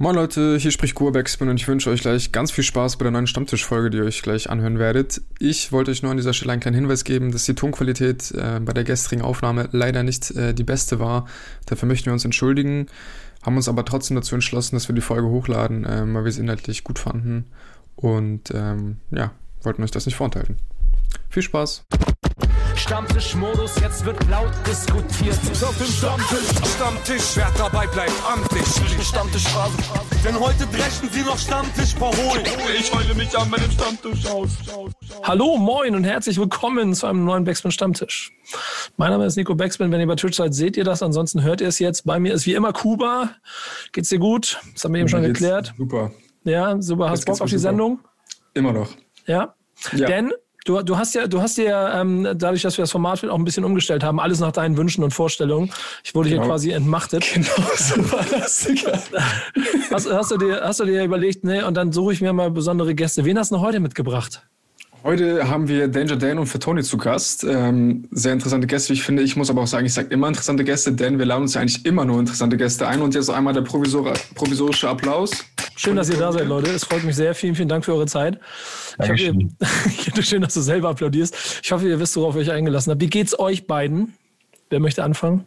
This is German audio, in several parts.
Moin Leute, hier spricht Kurbeckspin und ich wünsche euch gleich ganz viel Spaß bei der neuen Stammtischfolge, die ihr euch gleich anhören werdet. Ich wollte euch nur an dieser Stelle einen kleinen Hinweis geben, dass die Tonqualität äh, bei der gestrigen Aufnahme leider nicht äh, die beste war. Dafür möchten wir uns entschuldigen, haben uns aber trotzdem dazu entschlossen, dass wir die Folge hochladen, äh, weil wir sie inhaltlich gut fanden und ähm, ja, wollten euch das nicht vorenthalten. Viel Spaß! Stammtischmodus, jetzt wird laut diskutiert. Auf dem Stammtisch, Stammtisch, wer dabei bleibt am Tisch. Stammtischphase. Denn heute dreschen sie noch Stammtisch verholen. Ich heule mich an meinem Stammtisch aus. Hallo, moin und herzlich willkommen zu einem neuen Backspin Stammtisch. Mein Name ist Nico Backspin. Wenn ihr bei Twitch seid, seht ihr das. Ansonsten hört ihr es jetzt. Bei mir ist wie immer Kuba. Geht's dir gut? Das haben wir eben schon geklärt. Super. Ja, super. Hast Bock auf die super. Sendung? Immer noch. Ja. Ja. Denn du, du hast ja, du hast ja ähm, dadurch, dass wir das Format auch ein bisschen umgestellt haben, alles nach deinen Wünschen und Vorstellungen. Ich wurde hier Genau. quasi entmachtet. Genau so war das. Hast, hast, du dir, hast du dir überlegt, nee, und dann suche ich mir mal besondere Gäste. Wen hast du heute mitgebracht? Heute haben wir Danger Dan und Fatoni zu Gast. Ähm, sehr interessante Gäste, wie ich finde. Ich muss aber auch sagen, ich sage immer interessante Gäste, denn wir laden uns ja eigentlich immer nur interessante Gäste ein. Und jetzt einmal der provisor provisorische Applaus. Schön, dass ihr da seid, Leute. Es freut mich sehr. Vielen, vielen Dank für eure Zeit. Ich hoffe, ihr, schön, dass du selber applaudierst. Ich hoffe, ihr wisst, worauf ihr euch eingelassen habt. Wie geht's euch beiden? Wer möchte anfangen?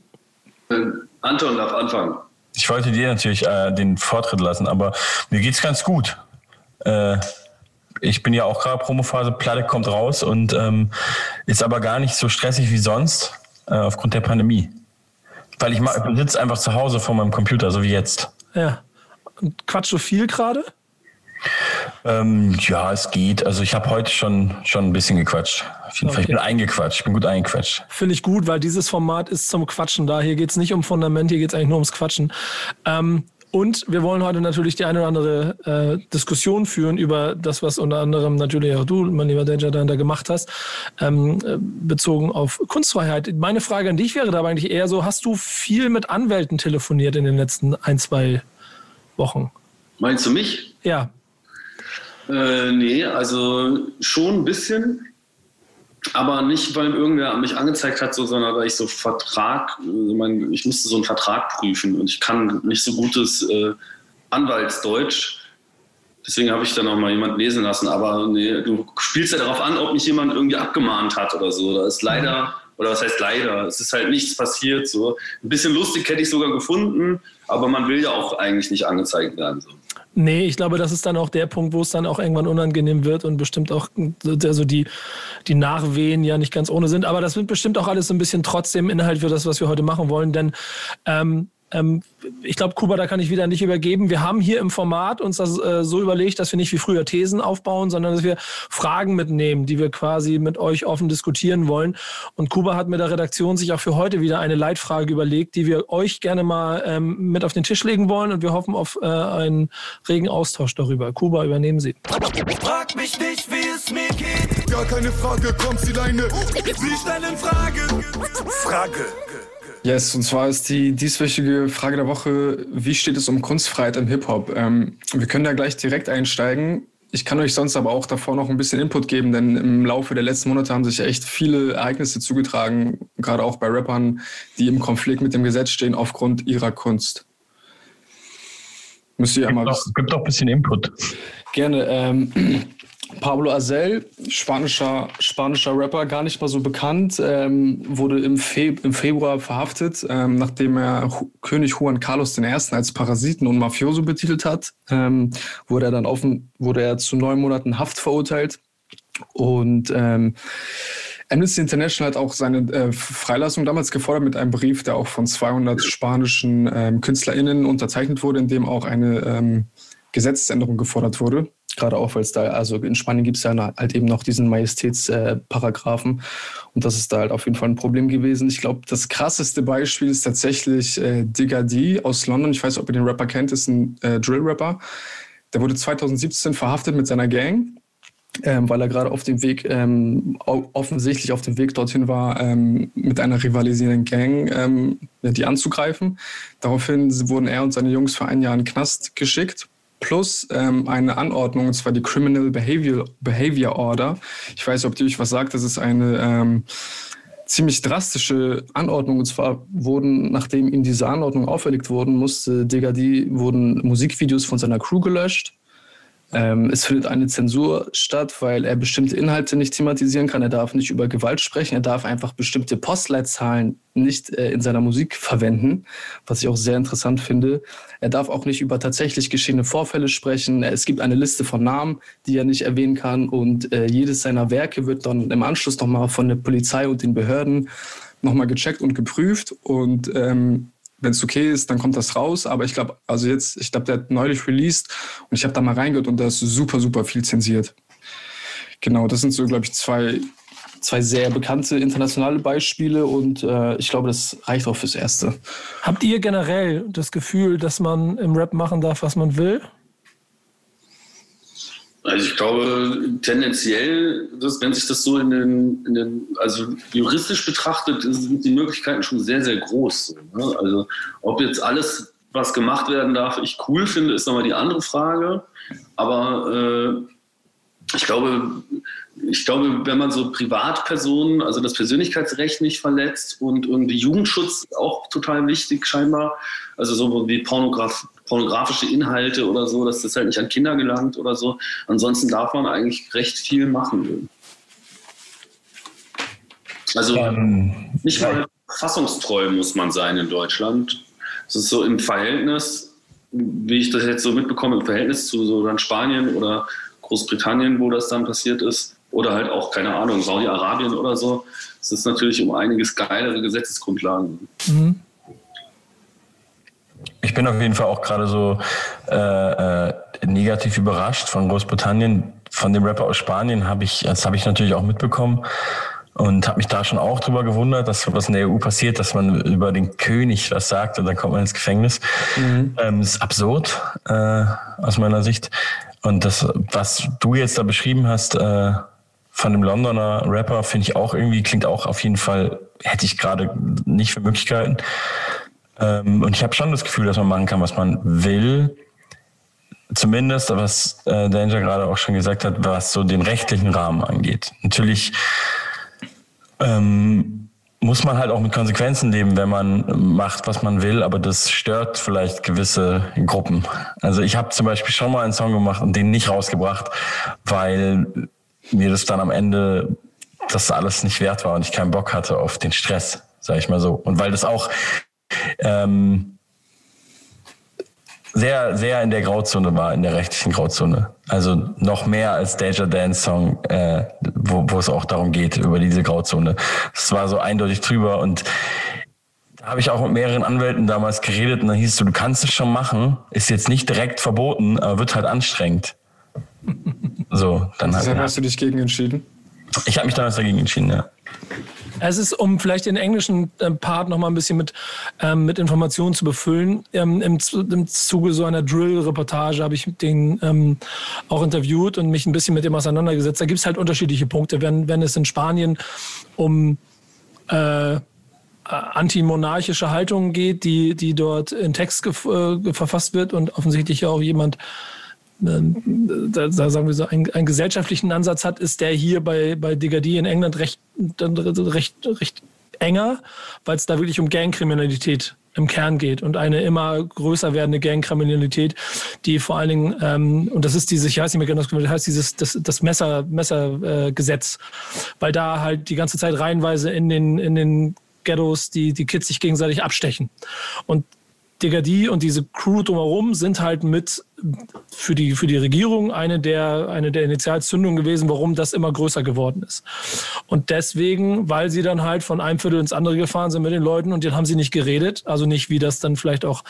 Anton darf anfangen. Ich wollte dir natürlich äh, den Vortritt lassen, aber mir geht's ganz gut. Äh, ich bin ja auch gerade Promophase, Platte kommt raus und ähm, ist aber gar nicht so stressig wie sonst äh, aufgrund der Pandemie. Weil ich, ich sitze einfach zu Hause vor meinem Computer, so wie jetzt. Ja. Und quatsch so viel gerade? Ähm, ja, es geht. Also ich habe heute schon, schon ein bisschen gequatscht. Auf jeden Fall. Ich Okay. bin eingequatscht. Ich bin gut eingequatscht. Finde ich gut, weil dieses Format ist zum Quatschen da. Hier geht's nicht um Fundament, hier geht's eigentlich nur ums Quatschen. Ähm, und wir wollen heute natürlich die eine oder andere äh, Diskussion führen über das, was unter anderem natürlich auch du, mein lieber Danger, da gemacht hast, ähm, äh, bezogen auf Kunstfreiheit. Meine Frage an dich wäre dabei eigentlich eher so, hast du viel mit Anwälten telefoniert in den letzten ein, zwei Wochen? Meinst du mich? Ja, Äh, nee, also schon ein bisschen. Aber nicht, weil irgendwer mich angezeigt hat, so, sondern weil ich so Vertrag, also mein, ich musste so einen Vertrag prüfen und ich kann nicht so gutes äh, Anwaltsdeutsch. Deswegen habe ich dann auch mal jemand lesen lassen. Aber nee, du spielst ja darauf an, ob mich jemand irgendwie abgemahnt hat oder so. Da ist leider, oder was heißt leider, es ist halt nichts passiert. So. Ein bisschen lustig hätte ich sogar gefunden, aber man will ja auch eigentlich nicht angezeigt werden. So. Nee, ich glaube, das ist dann auch der Punkt, wo es dann auch irgendwann unangenehm wird und bestimmt auch also die, die Nachwehen ja nicht ganz ohne sind. Aber das wird bestimmt auch alles so ein bisschen trotzdem Inhalt für das, was wir heute machen wollen. Denn ähm, ähm, ich glaube, Kuba, da kann ich wieder nicht übergeben. Wir haben hier im Format uns das äh, so überlegt, dass wir nicht wie früher Thesen aufbauen, sondern dass wir Fragen mitnehmen, die wir quasi mit euch offen diskutieren wollen. Und Kuba hat mit der Redaktion sich auch für heute wieder eine Leitfrage überlegt, die wir euch gerne mal ähm, mit auf den Tisch legen wollen. Und wir hoffen auf äh, einen regen Austausch darüber. Kuba, übernehmen Sie. Frag mich nicht, wie es mir geht. Gar keine Frage, kommt sie deine. Sie stellen Frage. Frage. Yes, und zwar ist die dieswöchige Frage der Woche, wie steht es um Kunstfreiheit im Hip-Hop? Ähm, wir können da gleich direkt einsteigen. Ich kann euch sonst aber auch davor noch ein bisschen Input geben, denn im Laufe der letzten Monate haben sich echt viele Ereignisse zugetragen, gerade auch bei Rappern, die im Konflikt mit dem Gesetz stehen aufgrund ihrer Kunst. Müsst ihr ja mal Gibt doch ein bisschen Input. Gerne. Ähm, Pablo Azel, spanischer, spanischer Rapper, gar nicht mal so bekannt, ähm, wurde im, Fe im Februar verhaftet, ähm, nachdem er Hu König Juan Carlos I. als Parasiten und Mafioso betitelt hat. Ähm, wurde er dann offen, wurde er zu neun Monaten Haft verurteilt. Und ähm, Amnesty International hat auch seine äh, Freilassung damals gefordert mit einem Brief, der auch von 200 spanischen ähm, KünstlerInnen unterzeichnet wurde, in dem auch eine ähm, Gesetzesänderung gefordert wurde. Gerade auch, weil es da, also in Spanien gibt es ja halt eben noch diesen Majestätsparagraphen. Äh, und das ist da halt auf jeden Fall ein Problem gewesen. Ich glaube, das krasseste Beispiel ist tatsächlich äh, Digga D aus London. Ich weiß nicht, ob ihr den Rapper kennt, ist ein äh, Drill-Rapper. Der wurde 2017 verhaftet mit seiner Gang ähm, weil er gerade auf dem Weg, ähm, offensichtlich auf dem Weg dorthin war, ähm, mit einer rivalisierenden Gang ähm, ja, die anzugreifen. Daraufhin wurden er und seine Jungs für ein Jahr in den Knast geschickt. Plus ähm, eine Anordnung, und zwar die Criminal Behavior, Behavior Order. Ich weiß ob die euch was sagt. Das ist eine ähm, ziemlich drastische Anordnung. Und zwar wurden, nachdem ihm diese Anordnung auferlegt wurden, musste Degadi, wurden Musikvideos von seiner Crew gelöscht. Ähm, es findet eine Zensur statt, weil er bestimmte Inhalte nicht thematisieren kann. Er darf nicht über Gewalt sprechen. Er darf einfach bestimmte Postleitzahlen nicht äh, in seiner Musik verwenden, was ich auch sehr interessant finde. Er darf auch nicht über tatsächlich geschehene Vorfälle sprechen. Es gibt eine Liste von Namen, die er nicht erwähnen kann. Und äh, jedes seiner Werke wird dann im Anschluss nochmal von der Polizei und den Behörden nochmal gecheckt und geprüft. Und ähm, wenn es okay ist, dann kommt das raus. Aber ich glaube, also jetzt, ich glaube, der hat neulich released und ich habe da mal reingehört und da ist super, super viel zensiert. Genau, das sind so, glaube ich, zwei, zwei sehr bekannte internationale Beispiele und äh, ich glaube, das reicht auch fürs Erste. Habt ihr generell das Gefühl, dass man im Rap machen darf, was man will? Also ich glaube tendenziell, dass, wenn sich das so in den, in den, also juristisch betrachtet, sind die Möglichkeiten schon sehr, sehr groß. Ne? Also ob jetzt alles, was gemacht werden darf, ich cool finde, ist nochmal die andere Frage. Aber äh, ich glaube, ich glaube, wenn man so Privatpersonen, also das Persönlichkeitsrecht nicht verletzt und irgendwie Jugendschutz auch total wichtig scheinbar, also so wie Pornograf pornografische Inhalte oder so, dass das halt nicht an Kinder gelangt oder so. Ansonsten darf man eigentlich recht viel machen. Also ähm, nicht mal fassungstreu muss man sein in Deutschland. Es ist so im Verhältnis, wie ich das jetzt so mitbekomme, im Verhältnis zu so dann Spanien oder Großbritannien, wo das dann passiert ist, oder halt auch, keine Ahnung, Saudi-Arabien oder so. Es ist natürlich um einiges geilere Gesetzesgrundlagen. Mhm. Ich bin auf jeden Fall auch gerade so äh, äh, negativ überrascht von Großbritannien. Von dem Rapper aus Spanien habe ich, das habe ich natürlich auch mitbekommen und habe mich da schon auch drüber gewundert, dass was in der EU passiert, dass man über den König was sagt und dann kommt man ins Gefängnis. Mhm. Ähm, das ist absurd äh, aus meiner Sicht. Und das, was du jetzt da beschrieben hast äh, von dem Londoner Rapper, finde ich auch irgendwie, klingt auch auf jeden Fall, hätte ich gerade nicht für Möglichkeiten. Ähm, und ich habe schon das Gefühl, dass man machen kann, was man will. Zumindest, was äh, Danger gerade auch schon gesagt hat, was so den rechtlichen Rahmen angeht. Natürlich ähm, muss man halt auch mit Konsequenzen leben, wenn man macht, was man will, aber das stört vielleicht gewisse Gruppen. Also ich habe zum Beispiel schon mal einen Song gemacht und den nicht rausgebracht, weil mir das dann am Ende das alles nicht wert war und ich keinen Bock hatte auf den Stress, sage ich mal so. Und weil das auch ähm, sehr, sehr in der Grauzone war, in der rechtlichen Grauzone. Also noch mehr als Danger Dance Song, äh, wo, wo es auch darum geht, über diese Grauzone. Es war so eindeutig drüber und da habe ich auch mit mehreren Anwälten damals geredet und dann hieß es so, du kannst es schon machen, ist jetzt nicht direkt verboten, aber wird halt anstrengend. So, dann halt. hast du dich gegen entschieden? Ich habe mich damals dagegen entschieden, ja. Es ist, um vielleicht den englischen äh, Part noch mal ein bisschen mit, ähm, mit Informationen zu befüllen. Ähm, im, Im Zuge so einer Drill-Reportage habe ich den ähm, auch interviewt und mich ein bisschen mit dem auseinandergesetzt. Da gibt es halt unterschiedliche Punkte. Wenn, wenn es in Spanien um äh, antimonarchische Haltungen geht, die, die dort in Text äh, verfasst wird und offensichtlich auch jemand da, da sagen wir so, einen, einen, gesellschaftlichen Ansatz hat, ist der hier bei, bei Digadi in England recht, recht, recht enger, weil es da wirklich um Gangkriminalität im Kern geht und eine immer größer werdende Gangkriminalität, die vor allen Dingen, ähm, und das ist diese, ich weiß nicht mehr genau, das heißt dieses, das, das Messer, Messergesetz, äh, weil da halt die ganze Zeit reihenweise in den, in den Ghettos die, die Kids sich gegenseitig abstechen. Und Degadi und diese Crew drumherum sind halt mit für die, für die Regierung eine der, eine der Initialzündungen gewesen, warum das immer größer geworden ist. Und deswegen, weil sie dann halt von einem Viertel ins andere gefahren sind mit den Leuten und dann haben sie nicht geredet, also nicht wie das dann vielleicht auch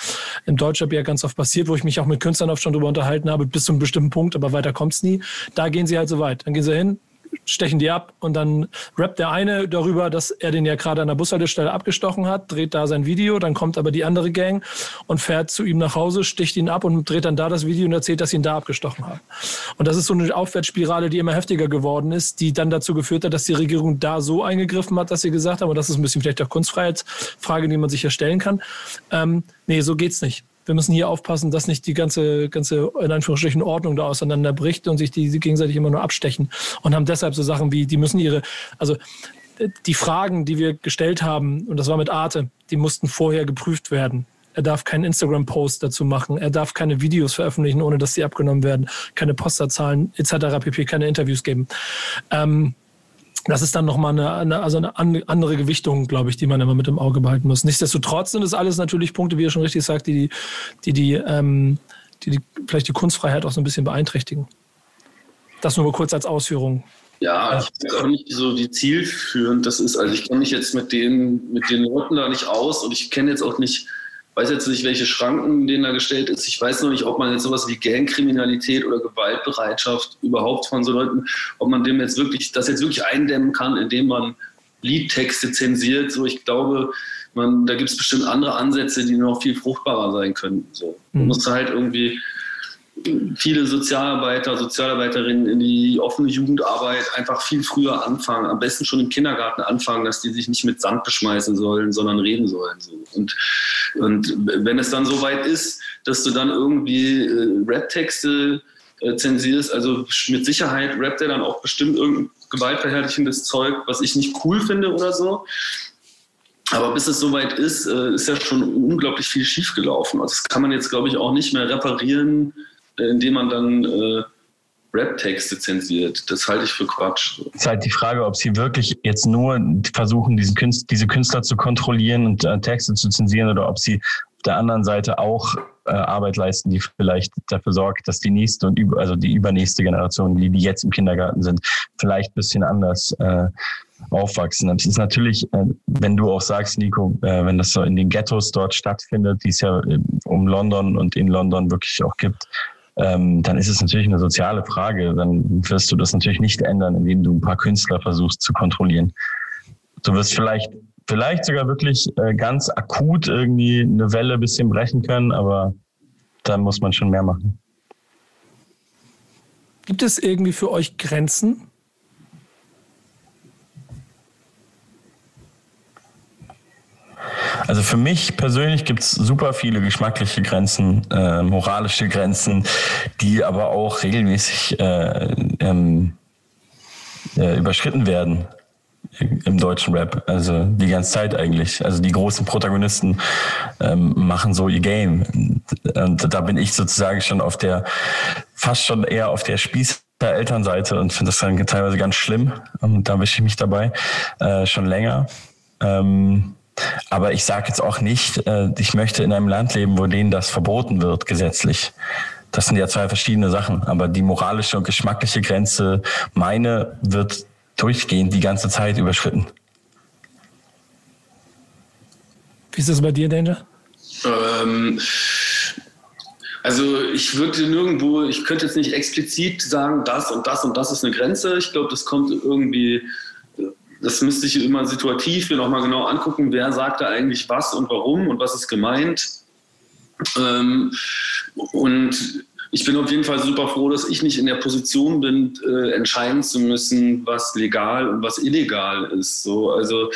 im Deutschrap ja ganz oft passiert, wo ich mich auch mit Künstlern oft schon drüber unterhalten habe, bis zu einem bestimmten Punkt, aber weiter kommt es nie. Da gehen sie halt so weit. Dann gehen sie hin, stechen die ab und dann rappt der eine darüber, dass er den ja gerade an der Bushaltestelle abgestochen hat, dreht da sein Video, dann kommt aber die andere Gang und fährt zu ihm nach Hause, sticht ihn ab und dreht dann da das Video und erzählt, dass sie ihn da abgestochen haben. Und das ist so eine Aufwärtsspirale, die immer heftiger geworden ist, die dann dazu geführt hat, dass die Regierung da so eingegriffen hat, dass sie gesagt haben, und das ist ein bisschen vielleicht auch Kunstfreiheitsfrage, die man sich ja stellen kann, ähm, nee, so geht's nicht wir müssen hier aufpassen, dass nicht die ganze, ganze in Anführungsstrichen Ordnung da auseinanderbricht und sich die, gegenseitig immer nur abstechen und haben deshalb so Sachen wie, die müssen ihre, also die Fragen, die wir gestellt haben, und das war mit Arte, die mussten vorher geprüft werden. Er darf keinen Instagram-Post dazu machen. Er darf keine Videos veröffentlichen, ohne dass sie abgenommen werden. Keine Posterzahlen etc. pp. Keine Interviews geben. Ähm, das ist dann nochmal eine, eine, also eine andere Gewichtung, glaube ich, die man immer mit im Auge behalten muss. Nichtsdestotrotz sind es alles natürlich Punkte, wie ihr schon richtig sagt, die die, die, ähm, die, die vielleicht die Kunstfreiheit auch so ein bisschen beeinträchtigen. Das nur mal kurz als Ausführung. Ja, ich weiß auch nicht so, wie zielführend das ist. Also ich kenne mich jetzt mit den, mit den Leuten da nicht aus und ich kenne jetzt auch nicht, weiß jetzt nicht, welche Schranken denen da gestellt ist. Ich weiß noch nicht, ob man jetzt sowas wie Gangkriminalität oder Gewaltbereitschaft überhaupt von so Leuten, ob man dem jetzt wirklich, das jetzt wirklich eindämmen kann, indem man Liedtexte zensiert. So, ich glaube, man, da gibt es bestimmt andere Ansätze, die noch viel fruchtbarer sein können. So. Man mhm. muss halt irgendwie viele Sozialarbeiter, Sozialarbeiterinnen in die offene Jugendarbeit einfach viel früher anfangen, am besten schon im Kindergarten anfangen, dass die sich nicht mit Sand beschmeißen sollen, sondern reden sollen. Und, und wenn es dann so weit ist, dass du dann irgendwie äh, Rap-Texte äh, zensierst, also mit Sicherheit rappt er dann auch bestimmt irgendein gewaltverherrlichendes Zeug, was ich nicht cool finde oder so. Aber bis es soweit ist, äh, ist ja schon unglaublich viel schiefgelaufen. Also das kann man jetzt, glaube ich, auch nicht mehr reparieren, indem man dann äh, Rap-Texte zensiert. Das halte ich für Quatsch. Es ist halt die Frage, ob sie wirklich jetzt nur versuchen, diesen Künstler, diese Künstler zu kontrollieren und äh, Texte zu zensieren oder ob sie auf der anderen Seite auch äh, Arbeit leisten, die vielleicht dafür sorgt, dass die nächste und über, also die übernächste Generation, die, die jetzt im Kindergarten sind, vielleicht ein bisschen anders äh, aufwachsen. Das ist natürlich, äh, wenn du auch sagst, Nico, äh, wenn das so in den Ghettos dort stattfindet, die es ja äh, um London und in London wirklich auch gibt, ähm, dann ist es natürlich eine soziale Frage. Dann wirst du das natürlich nicht ändern, indem du ein paar Künstler versuchst zu kontrollieren. Du wirst vielleicht, vielleicht sogar wirklich äh, ganz akut irgendwie eine Welle ein bisschen brechen können, aber dann muss man schon mehr machen. Gibt es irgendwie für euch Grenzen? Also für mich persönlich gibt es super viele geschmackliche Grenzen, äh, moralische Grenzen, die aber auch regelmäßig äh, ähm, äh, überschritten werden im deutschen Rap. Also die ganze Zeit eigentlich. Also die großen Protagonisten ähm, machen so ihr Game. Und da bin ich sozusagen schon auf der, fast schon eher auf der Spieß der Elternseite und finde das dann teilweise ganz schlimm. Und da wische ich mich dabei äh, schon länger. Ähm, aber ich sage jetzt auch nicht, äh, ich möchte in einem Land leben, wo denen das verboten wird gesetzlich. Das sind ja zwei verschiedene Sachen. Aber die moralische und geschmackliche Grenze, meine, wird durchgehend die ganze Zeit überschritten. Wie ist das bei dir, Danger? Ähm, also ich würde nirgendwo, ich könnte jetzt nicht explizit sagen, das und das und das ist eine Grenze. Ich glaube, das kommt irgendwie das müsste ich immer situativ mir nochmal genau angucken, wer sagt da eigentlich was und warum und was ist gemeint. Ähm, und ich bin auf jeden Fall super froh, dass ich nicht in der Position bin, äh, entscheiden zu müssen, was legal und was illegal ist. So, also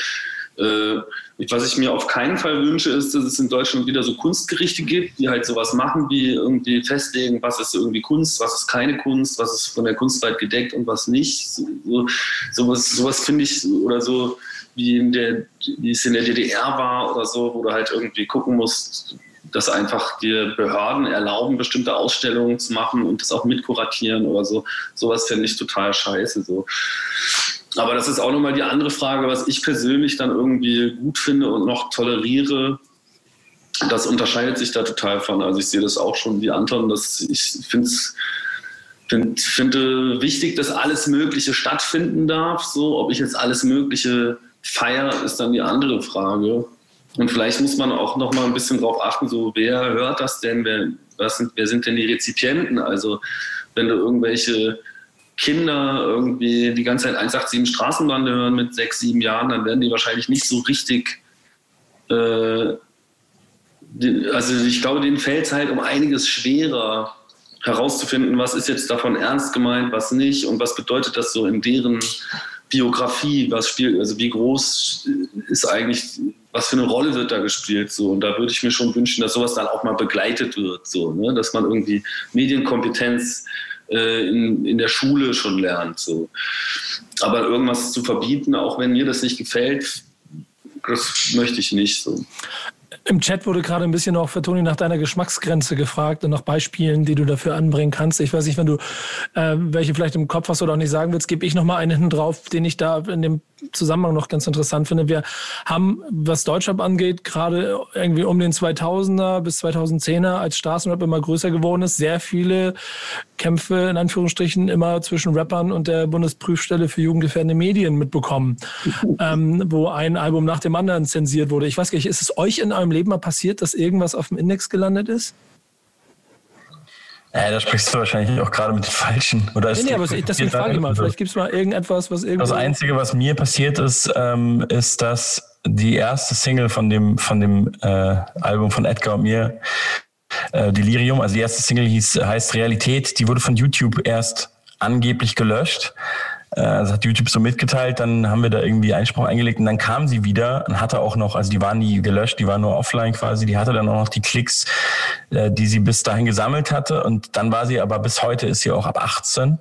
was ich mir auf keinen Fall wünsche, ist, dass es in Deutschland wieder so Kunstgerichte gibt, die halt sowas machen, wie irgendwie festlegen, was ist irgendwie Kunst, was ist keine Kunst, was ist von der Kunstwelt gedeckt und was nicht. So, sowas sowas finde ich, oder so wie, in der, wie es in der DDR war oder so, wo du halt irgendwie gucken musst, dass einfach dir Behörden erlauben, bestimmte Ausstellungen zu machen und das auch mitkuratieren oder so. Sowas finde ich total scheiße. So. Aber das ist auch nochmal die andere Frage, was ich persönlich dann irgendwie gut finde und noch toleriere. Das unterscheidet sich da total von. Also ich sehe das auch schon wie Anton, dass ich finde es find, finde wichtig, dass alles Mögliche stattfinden darf. So, ob ich jetzt alles Mögliche feiere, ist dann die andere Frage. Und vielleicht muss man auch noch mal ein bisschen drauf achten, so wer hört das denn, wer, sind, wer sind denn die Rezipienten? Also wenn du irgendwelche Kinder irgendwie die ganze Zeit 187 Straßenbande hören mit sechs, sieben Jahren, dann werden die wahrscheinlich nicht so richtig. Äh, also ich glaube, denen fällt es halt um einiges schwerer herauszufinden, was ist jetzt davon ernst gemeint, was nicht und was bedeutet das so in deren Biografie, was spielt, also wie groß ist eigentlich, was für eine Rolle wird da gespielt so und da würde ich mir schon wünschen, dass sowas dann auch mal begleitet wird, so, ne? dass man irgendwie Medienkompetenz äh, in, in der Schule schon lernt. So. Aber irgendwas zu verbieten, auch wenn mir das nicht gefällt, das möchte ich nicht. So. Im Chat wurde gerade ein bisschen auch für Toni nach deiner Geschmacksgrenze gefragt und nach Beispielen, die du dafür anbringen kannst. Ich weiß nicht, wenn du äh, welche vielleicht im Kopf hast oder auch nicht sagen willst, gebe ich noch mal einen drauf, den ich da in dem Zusammenhang noch ganz interessant finde. Wir haben, was Deutschrap angeht, gerade irgendwie um den 2000er bis 2010er, als Straßenrap immer größer geworden ist, sehr viele Kämpfe in Anführungsstrichen immer zwischen Rappern und der Bundesprüfstelle für jugendgefährdende Medien mitbekommen, ähm, wo ein Album nach dem anderen zensiert wurde. Ich weiß gar nicht, ist es euch in eurem Leben mal passiert, dass irgendwas auf dem Index gelandet ist? Ja, da sprichst du wahrscheinlich auch gerade mit den Falschen. Oder nee, nee, aber deswegen frage ich mal, vielleicht gibt es mal irgendetwas, was irgendwie. Das Einzige, was mir passiert ist, ähm, ist, dass die erste Single von dem, von dem äh, Album von Edgar und mir, äh, Delirium, also die erste Single hieß, heißt Realität, die wurde von YouTube erst angeblich gelöscht. Äh, das hat YouTube so mitgeteilt, dann haben wir da irgendwie Einspruch eingelegt und dann kam sie wieder und hatte auch noch, also die waren nie gelöscht, die waren nur offline quasi, die hatte dann auch noch die Klicks, äh, die sie bis dahin gesammelt hatte und dann war sie aber bis heute ist sie auch ab 18.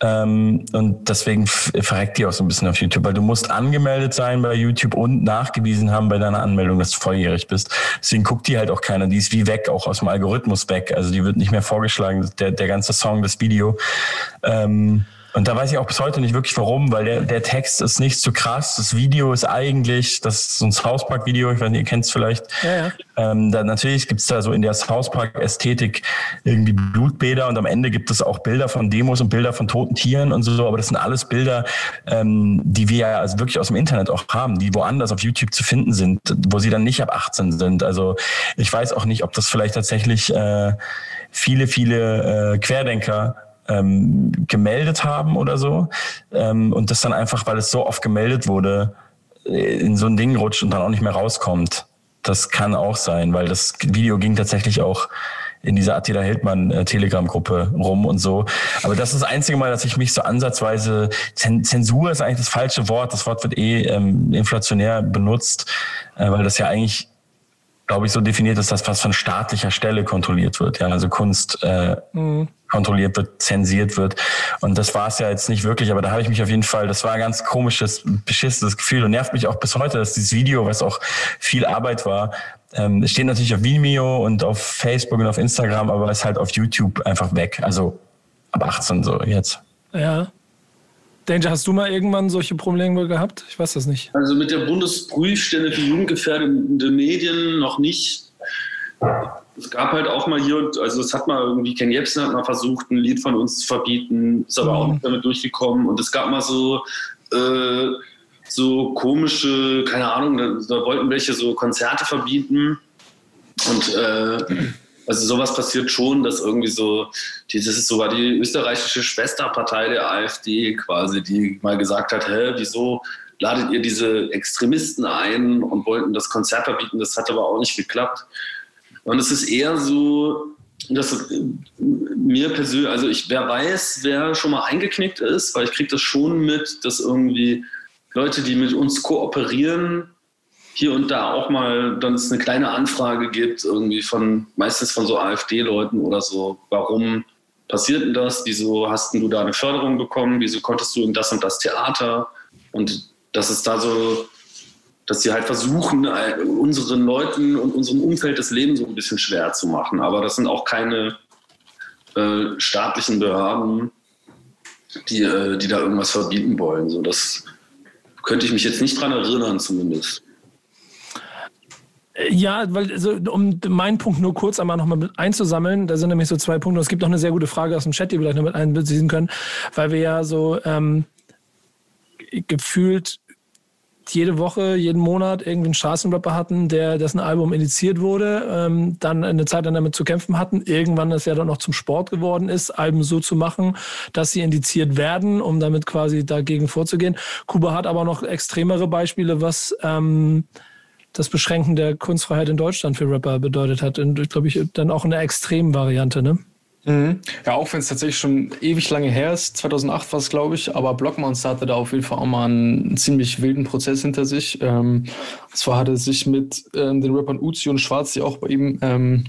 Ähm, und deswegen verreckt die auch so ein bisschen auf YouTube, weil du musst angemeldet sein bei YouTube und nachgewiesen haben bei deiner Anmeldung, dass du volljährig bist. Deswegen guckt die halt auch keiner. Die ist wie weg, auch aus dem Algorithmus weg. Also die wird nicht mehr vorgeschlagen, der, der ganze Song, das Video. Ähm, und da weiß ich auch bis heute nicht wirklich warum, weil der, der Text ist nicht so krass. Das Video ist eigentlich, das ist so ein South Park Video, ich weiß nicht, ihr kennt es vielleicht. Ja, ja. Ähm, da, natürlich gibt's da so in der South Park Ästhetik irgendwie Blutbäder und am Ende gibt es auch Bilder von Demos und Bilder von toten Tieren und so, aber das sind alles Bilder, ähm, die wir ja also wirklich aus dem Internet auch haben, die woanders auf YouTube zu finden sind, wo sie dann nicht ab 18 sind. Also ich weiß auch nicht, ob das vielleicht tatsächlich äh, viele, viele äh, Querdenker ähm, gemeldet haben oder so. Ähm, und das dann einfach, weil es so oft gemeldet wurde, äh, in so ein Ding rutscht und dann auch nicht mehr rauskommt. Das kann auch sein, weil das Video ging tatsächlich auch in dieser Attila Hildmann äh, Telegram-Gruppe rum und so. Aber das ist das einzige Mal, dass ich mich so ansatzweise, Zensur ist eigentlich das falsche Wort. Das Wort wird eh ähm, inflationär benutzt, äh, weil das ja eigentlich glaube ich, so definiert ist, dass was von staatlicher Stelle kontrolliert wird. Ja, also Kunst äh, mhm. Kontrolliert wird, zensiert wird. Und das war es ja jetzt nicht wirklich, aber da habe ich mich auf jeden Fall, das war ein ganz komisches, beschissenes Gefühl und nervt mich auch bis heute, dass dieses Video, was auch viel Arbeit war, ähm, es steht natürlich auf Vimeo und auf Facebook und auf Instagram, aber es ist halt auf YouTube einfach weg. Also ab 18 so jetzt. Ja. Danger, hast du mal irgendwann solche Probleme gehabt? Ich weiß das nicht. Also mit der Bundesprüfstelle für jugendgefährdende Medien noch nicht. Es gab halt auch mal hier, also es hat mal irgendwie, Ken Jebsen hat mal versucht, ein Lied von uns zu verbieten, ist aber mhm. auch nicht damit durchgekommen. Und es gab mal so, äh, so komische, keine Ahnung, da, da, wollten welche so Konzerte verbieten. Und äh, also sowas passiert schon, dass irgendwie so, die, das ist sogar die österreichische Schwesterpartei der AfD quasi, die mal gesagt hat, hä, wieso ladet ihr diese Extremisten ein und wollten das Konzert verbieten, das hat aber auch nicht geklappt. Und es ist eher so, dass mir persönlich, also ich, wer weiß, wer schon mal eingeknickt ist, weil ich kriege das schon mit, dass irgendwie Leute, die mit uns kooperieren, hier und da auch mal dann es eine kleine Anfrage gibt, irgendwie von meistens von so AfD-Leuten oder so, warum passiert denn das? Wieso hast du da eine Förderung bekommen? Wieso konntest du in das und das Theater? Und das ist da so, dass sie halt versuchen, unseren Leuten und unserem Umfeld das Leben so ein bisschen schwer zu machen. Aber das sind auch keine äh, staatlichen Behörden, die, äh, die da irgendwas verbieten wollen. So, das könnte ich mich jetzt nicht dran erinnern, zumindest. Ja, weil also, um meinen Punkt nur kurz einmal nochmal einzusammeln, da sind nämlich so zwei Punkte. Es gibt noch eine sehr gute Frage aus dem Chat, die wir vielleicht noch mit einbeziehen können, weil wir ja so ähm, gefühlt jede Woche, jeden Monat irgendwie einen Straßenrapper hatten, der dessen Album initiiert wurde, ähm, dann eine Zeit lang damit zu kämpfen hatten, irgendwann das ja dann noch zum Sport geworden ist, Alben so zu machen, dass sie indiziert werden, um damit quasi dagegen vorzugehen. Kuba hat aber noch extremere Beispiele, was ähm, das Beschränken der Kunstfreiheit in Deutschland für Rapper bedeutet hat. Und glaube ich, dann auch eine Extremvariante, ne? Mhm. Ja, auch wenn es tatsächlich schon ewig lange her ist, 2008 war es, glaube ich, aber Blockmonster hatte da auf jeden Fall auch mal einen ziemlich wilden Prozess hinter sich. Ähm, und zwar hatte sich mit ähm, den Rappern Uzi und Schwarz, die auch bei ihm ähm,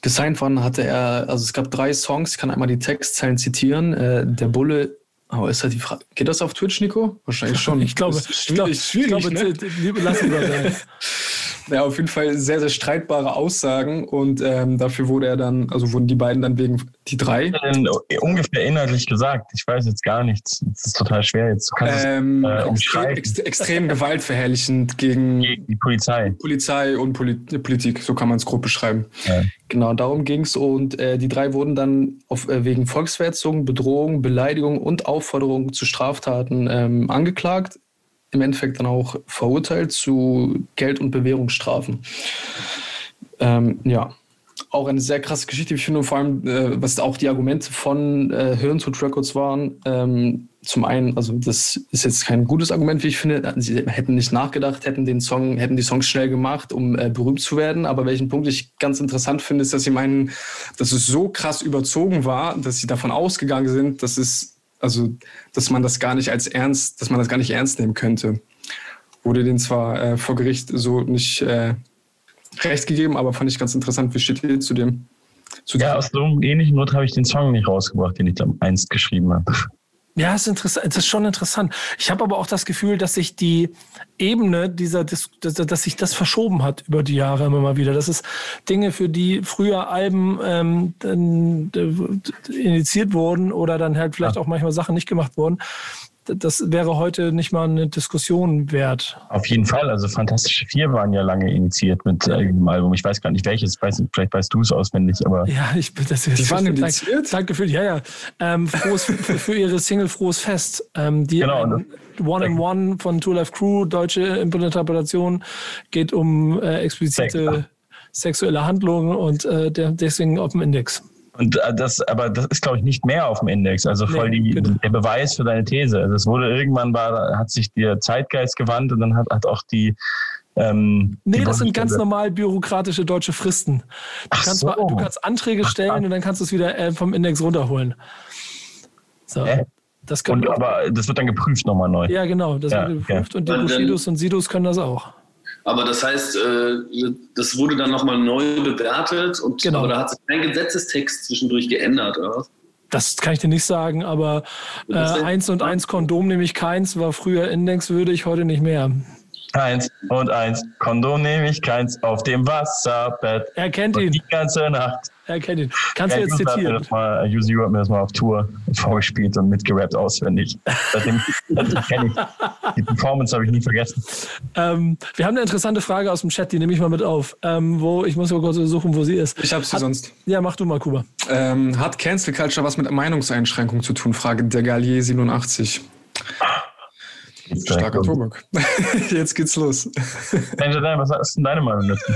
Gesigned worden hatte er, also es gab drei Songs, ich kann einmal die Textzeilen zitieren. Äh, der Bulle, oh, ist halt die Frage, geht das auf Twitch, Nico? Wahrscheinlich schon. Ich glaube, Das ist schwierig, schwierig, ich glaube, ne? lassen wir sein. Ja, auf jeden Fall sehr, sehr streitbare Aussagen und ähm, dafür wurde er dann, also wurden die beiden dann wegen die drei. Denn ungefähr inhaltlich gesagt. Ich weiß jetzt gar nichts. Es ist total schwer jetzt. Du kannst Ähm, es äh, extrem, umschreiben extrem gewaltverherrlichend gegen gegen die Polizei. Polizei und Poli Politik, so kann man es grob beschreiben. Ja. Genau, darum ging es. Und äh, die drei wurden dann auf, äh, wegen Volksverhetzung, Bedrohung, Beleidigung und Aufforderung zu Straftaten ähm, angeklagt. Im Endeffekt dann auch verurteilt zu Geld- und Bewährungsstrafen. Ähm, ja, auch eine sehr krasse Geschichte. Ich finde vor allem, äh, was auch die Argumente von äh, Hirntod Records waren. Ähm, zum einen, also das ist jetzt kein gutes Argument, wie ich finde. Sie hätten nicht nachgedacht, hätten den Song, hätten die Songs schnell gemacht, um äh, berühmt zu werden. Aber welchen Punkt ich ganz interessant finde, ist, dass sie meinen, dass es so krass überzogen war, dass sie davon ausgegangen sind, dass es, also, dass man das gar nicht als ernst, dass man das gar nicht ernst nehmen könnte. Wurde denen zwar äh, vor Gericht so nicht äh, recht gegeben, aber fand ich ganz interessant. Wie steht ihr zu dem? Zu Ja, aus so einem ähnlichen Not habe ich den Song nicht rausgebracht, den ich einst geschrieben habe. Ja, ist interessant. Das ist schon interessant. Ich habe aber auch das Gefühl, dass sich die Ebene dieser, dass, dass sich das verschoben hat über die Jahre immer mal wieder. Das ist Dinge, für die früher Alben ähm, äh, initiiert wurden oder dann halt vielleicht Ja. auch manchmal Sachen nicht gemacht wurden. Das wäre heute nicht mal eine Diskussion wert. Auf jeden Fall. Also Fantastische Vier waren ja lange initiiert mit äh, dem Album. Ich weiß gar nicht welches. Weiß, vielleicht weißt du es auswendig, aber Ja, ich bin das jetzt. Die waren für die, ja, ja. Ähm, frohes, für, für ihre Single Frohes Fest. Ähm, die Genau, ein One in One von Two Life Crew, deutsche Interpretation, geht um äh, explizite Sex. sexuelle Handlungen und äh, deswegen auf dem Index. Und äh, das, aber das ist, glaube ich, nicht mehr auf dem Index. Also voll Nee, die, genau. der Beweis für deine These. Also es wurde irgendwann war, hat sich der Zeitgeist gewandt und dann hat, hat auch die. Ähm, Nee, die das sind ganz normal bürokratische deutsche Fristen. Du, Ach kannst, so. mal, du kannst Anträge stellen und dann kannst du es wieder äh, vom Index runterholen. So. Hä? Das Und, aber das wird dann geprüft nochmal neu. ja, genau, das Ja, wird geprüft und die Und dann- Bushidos und Sidos können das auch. Aber das heißt, äh, das wurde dann nochmal neu bewertet und Genau. aber da hat sich kein Gesetzestext zwischendurch geändert, oder was? Das kann ich dir nicht sagen, aber äh, eins und eins Kondom nehme ich keins, war früher indexwürdig, heute nicht mehr. Eins und eins. Kondom nehme ich keins auf dem Wasserbett. Er kennt Und ihn, die ganze Nacht. Er kennt ihn. Kannst du Ja, jetzt hat mir zitieren? das mal, Yuzu hat mir das mal auf Tour vorgespielt und mitgerappt auswendig. Seitdem, kenne ich. Die Performance habe ich nie vergessen. Ähm, wir haben eine interessante Frage aus dem Chat, die nehme ich mal mit auf. Ähm, wo, ich muss mal kurz suchen, wo sie ist. Ich habe sie Hat- sonst. Ja, mach du mal, Kuba. Ähm, hat Cancel Culture was mit Meinungseinschränkung zu tun? Frage der Gallier 87. Starker Tobak. Jetzt geht's los. Benjamin, was ist denn deine Meinung dazu?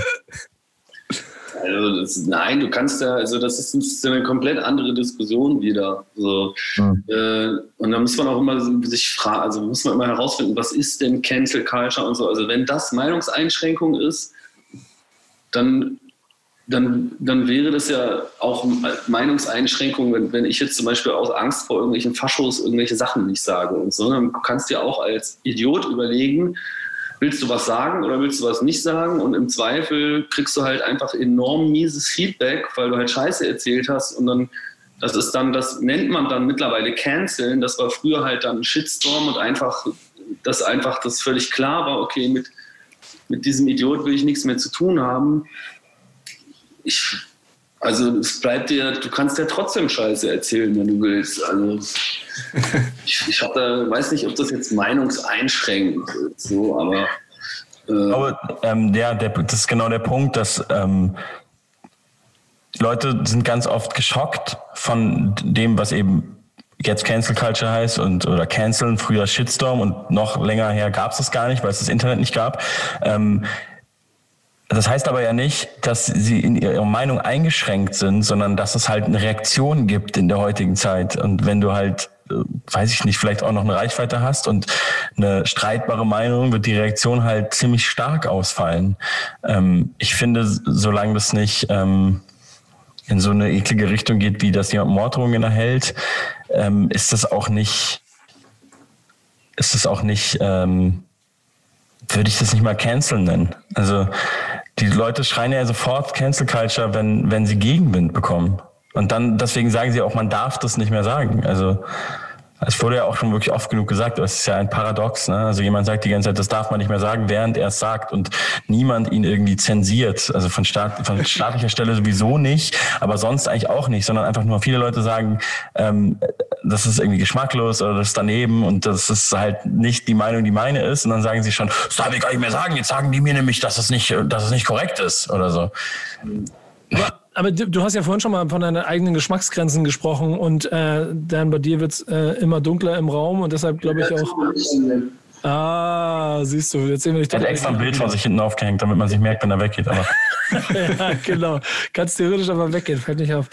Also das, nein, du kannst ja, also das ist, das ist eine komplett andere Diskussion wieder. So, Hm. äh, und da muss man auch immer sich fragen, also muss man immer herausfinden, was ist denn Cancel Culture und so. Also wenn das Meinungseinschränkung ist, dann, dann, dann wäre das ja auch Meinungseinschränkung, wenn, wenn ich jetzt zum Beispiel aus Angst vor irgendwelchen Faschos irgendwelche Sachen nicht sage und so. Dann kannst du ja auch als Idiot überlegen, willst du was sagen oder willst du was nicht sagen? Und im Zweifel kriegst du halt einfach enorm mieses Feedback, weil du halt Scheiße erzählt hast und dann das ist dann, das nennt man dann mittlerweile Canceln. Das war früher halt dann ein Shitstorm und einfach, dass einfach das völlig klar war, okay, mit, mit diesem Idiot will ich nichts mehr zu tun haben. Ich, also es bleibt dir, du kannst ja trotzdem Scheiße erzählen, wenn du willst. Also ich, ich hab da, weiß nicht, ob das jetzt meinungseinschränkend ist, so, aber äh, Aber ähm, ja, der, das ist genau der Punkt, dass ähm, Leute sind ganz oft geschockt von dem, was eben jetzt Cancel Culture heißt und oder Canceln, früher Shitstorm und noch länger her gab es das gar nicht, weil es das Internet nicht gab. Ähm, das heißt aber ja nicht, dass sie in ihrer Meinung eingeschränkt sind, sondern dass es halt eine Reaktion gibt in der heutigen Zeit. Und wenn du halt, äh, weiß ich nicht, vielleicht auch noch eine Reichweite hast und eine streitbare Meinung, wird die Reaktion halt ziemlich stark ausfallen. Ähm, ich finde, solange das nicht ähm, in so eine eklige Richtung geht, wie das jemand Morddrohungen erhält, ähm, ist das auch nicht, ist das auch nicht, würde ich das nicht mal canceln nennen. Also die Leute schreien ja sofort Cancel Culture, wenn, wenn sie Gegenwind bekommen. Und dann, deswegen sagen sie auch, man darf das nicht mehr sagen. Also, es wurde ja auch schon wirklich oft genug gesagt, es ist ja ein Paradox. Ne? Also jemand sagt die ganze Zeit, das darf man nicht mehr sagen, während er es sagt und niemand ihn irgendwie zensiert. Also von, Staat, von staatlicher Stelle sowieso nicht, aber sonst eigentlich auch nicht, sondern einfach nur viele Leute sagen, ähm, das ist irgendwie geschmacklos oder das ist daneben und das ist halt nicht die Meinung, die meine ist. Und dann sagen sie schon, das darf ich gar nicht mehr sagen. Jetzt sagen die mir nämlich, dass es nicht, dass es nicht korrekt ist oder so. Aber du hast ja vorhin schon mal von deinen eigenen Geschmacksgrenzen gesprochen und äh, dann bei dir wird es äh, immer dunkler im Raum und deshalb glaube ich auch. Ah, siehst du, jetzt sehen wir nicht. Er hat extra ein Bild von sich hinten aufgehängt, damit man sich merkt, wenn er weggeht. Aber. ja, genau. Kannst theoretisch aber weggehen, fällt nicht auf.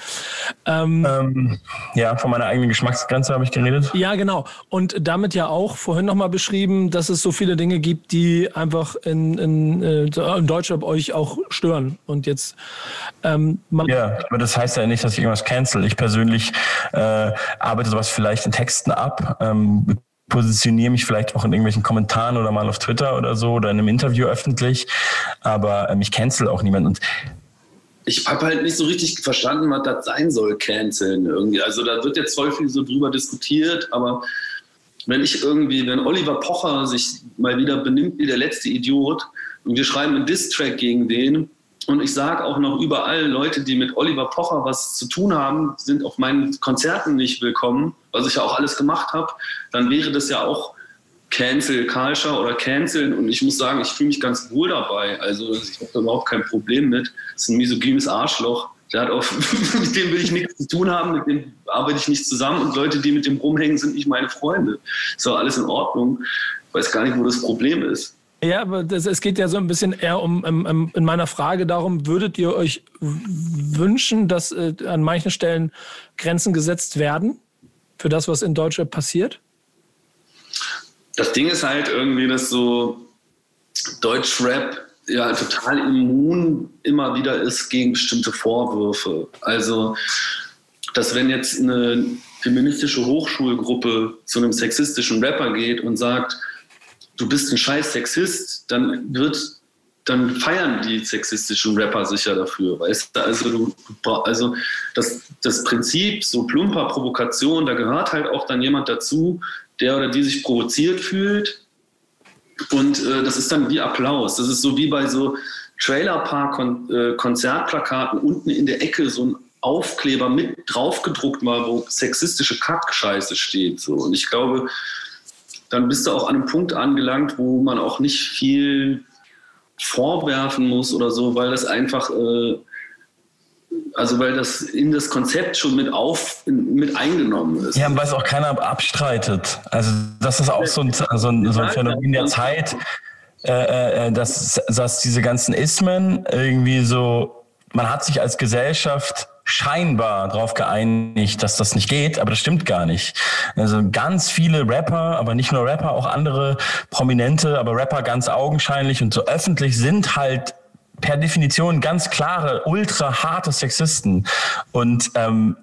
Ähm, ähm, ja, von meiner eigenen Geschmacksgrenze habe ich geredet. Ja, genau. Und damit ja auch vorhin nochmal beschrieben, dass es so viele Dinge gibt, die einfach in, in, äh, in Deutschland euch auch stören. Und jetzt. Ähm, ja, aber das heißt ja nicht, dass ich irgendwas cancel. Ich persönlich äh, arbeite sowas vielleicht in Texten ab. Positioniere mich vielleicht auch in irgendwelchen Kommentaren oder mal auf Twitter oder so oder in einem Interview öffentlich, aber ähm, ich cancel auch niemand und ich habe halt nicht so richtig verstanden, was das sein soll, canceln irgendwie. Also da wird jetzt voll viel so drüber diskutiert, aber wenn ich irgendwie, wenn Oliver Pocher sich mal wieder benimmt wie der letzte Idiot und wir schreiben einen Diss-Track gegen den, und ich sage auch noch überall, Leute, die mit Oliver Pocher was zu tun haben, sind auf meinen Konzerten nicht willkommen, was ich ja auch alles gemacht habe. Dann wäre das ja auch Cancel Culture oder Canceln. Und ich muss sagen, ich fühle mich ganz wohl dabei. Also ich habe da überhaupt kein Problem mit. Das ist ein misogynes Arschloch. Der hat auch, mit dem will ich nichts zu tun haben, mit dem arbeite ich nicht zusammen. Und Leute, die mit dem rumhängen, sind nicht meine Freunde. Ist doch alles in Ordnung. Ich weiß gar nicht, wo das Problem ist. Ja, aber das, es geht ja so ein bisschen eher um, um, um, in meiner Frage darum, würdet ihr euch wünschen, dass äh, an manchen Stellen Grenzen gesetzt werden für das, was in Deutschland passiert? Das Ding ist halt irgendwie, dass so Deutschrap ja total immun immer wieder ist gegen bestimmte Vorwürfe. Also, dass wenn jetzt eine feministische Hochschulgruppe zu einem sexistischen Rapper geht und sagt, du bist ein scheiß Sexist, dann wird, dann feiern die sexistischen Rapper sicher dafür, weißt du? Also, du, also das, das Prinzip, so plumper Provokation, da gehört halt auch dann jemand dazu, der oder die sich provoziert fühlt. Und äh, das ist dann wie Applaus. Das ist so wie bei so Trailerpark-Konzertplakaten unten in der Ecke so ein Aufkleber mit draufgedruckt mal, wo sexistische Kackscheiße steht. So. Und ich glaube, dann bist du auch an einem Punkt angelangt, wo man auch nicht viel vorwerfen muss oder so, weil das einfach, äh, also weil das in das Konzept schon mit auf, in, mit eingenommen ist. Ja, weil es auch keiner abstreitet. Also das ist auch so ein, so ein, so ein Phänomen der Zeit, äh, äh, äh, dass, dass diese ganzen Ismen irgendwie so, man hat sich als Gesellschaft scheinbar darauf geeinigt, dass das nicht geht, aber das stimmt gar nicht. Also ganz viele Rapper, aber nicht nur Rapper, auch andere Prominente, aber Rapper ganz augenscheinlich und so öffentlich sind halt per Definition ganz klare, ultra harte Sexisten. Und ähm,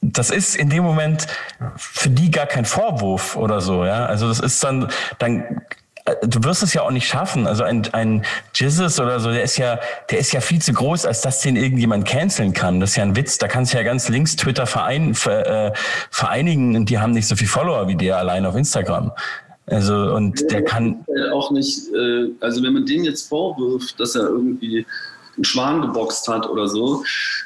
das ist in dem Moment für die gar kein Vorwurf oder so, ja. Also das ist dann, dann du wirst es ja auch nicht schaffen. Also ein, ein Jesus oder so, der ist ja, der ist ja viel zu groß, als dass den irgendjemand canceln kann. Das ist ja ein Witz. Da kannst du ja ganz links Twitter verein, ver, äh, vereinigen und die haben nicht so viel Follower wie der allein auf Instagram. Also und der kann auch nicht. Äh, also wenn man dem jetzt vorwirft, dass er irgendwie einen Schwan geboxt hat oder so.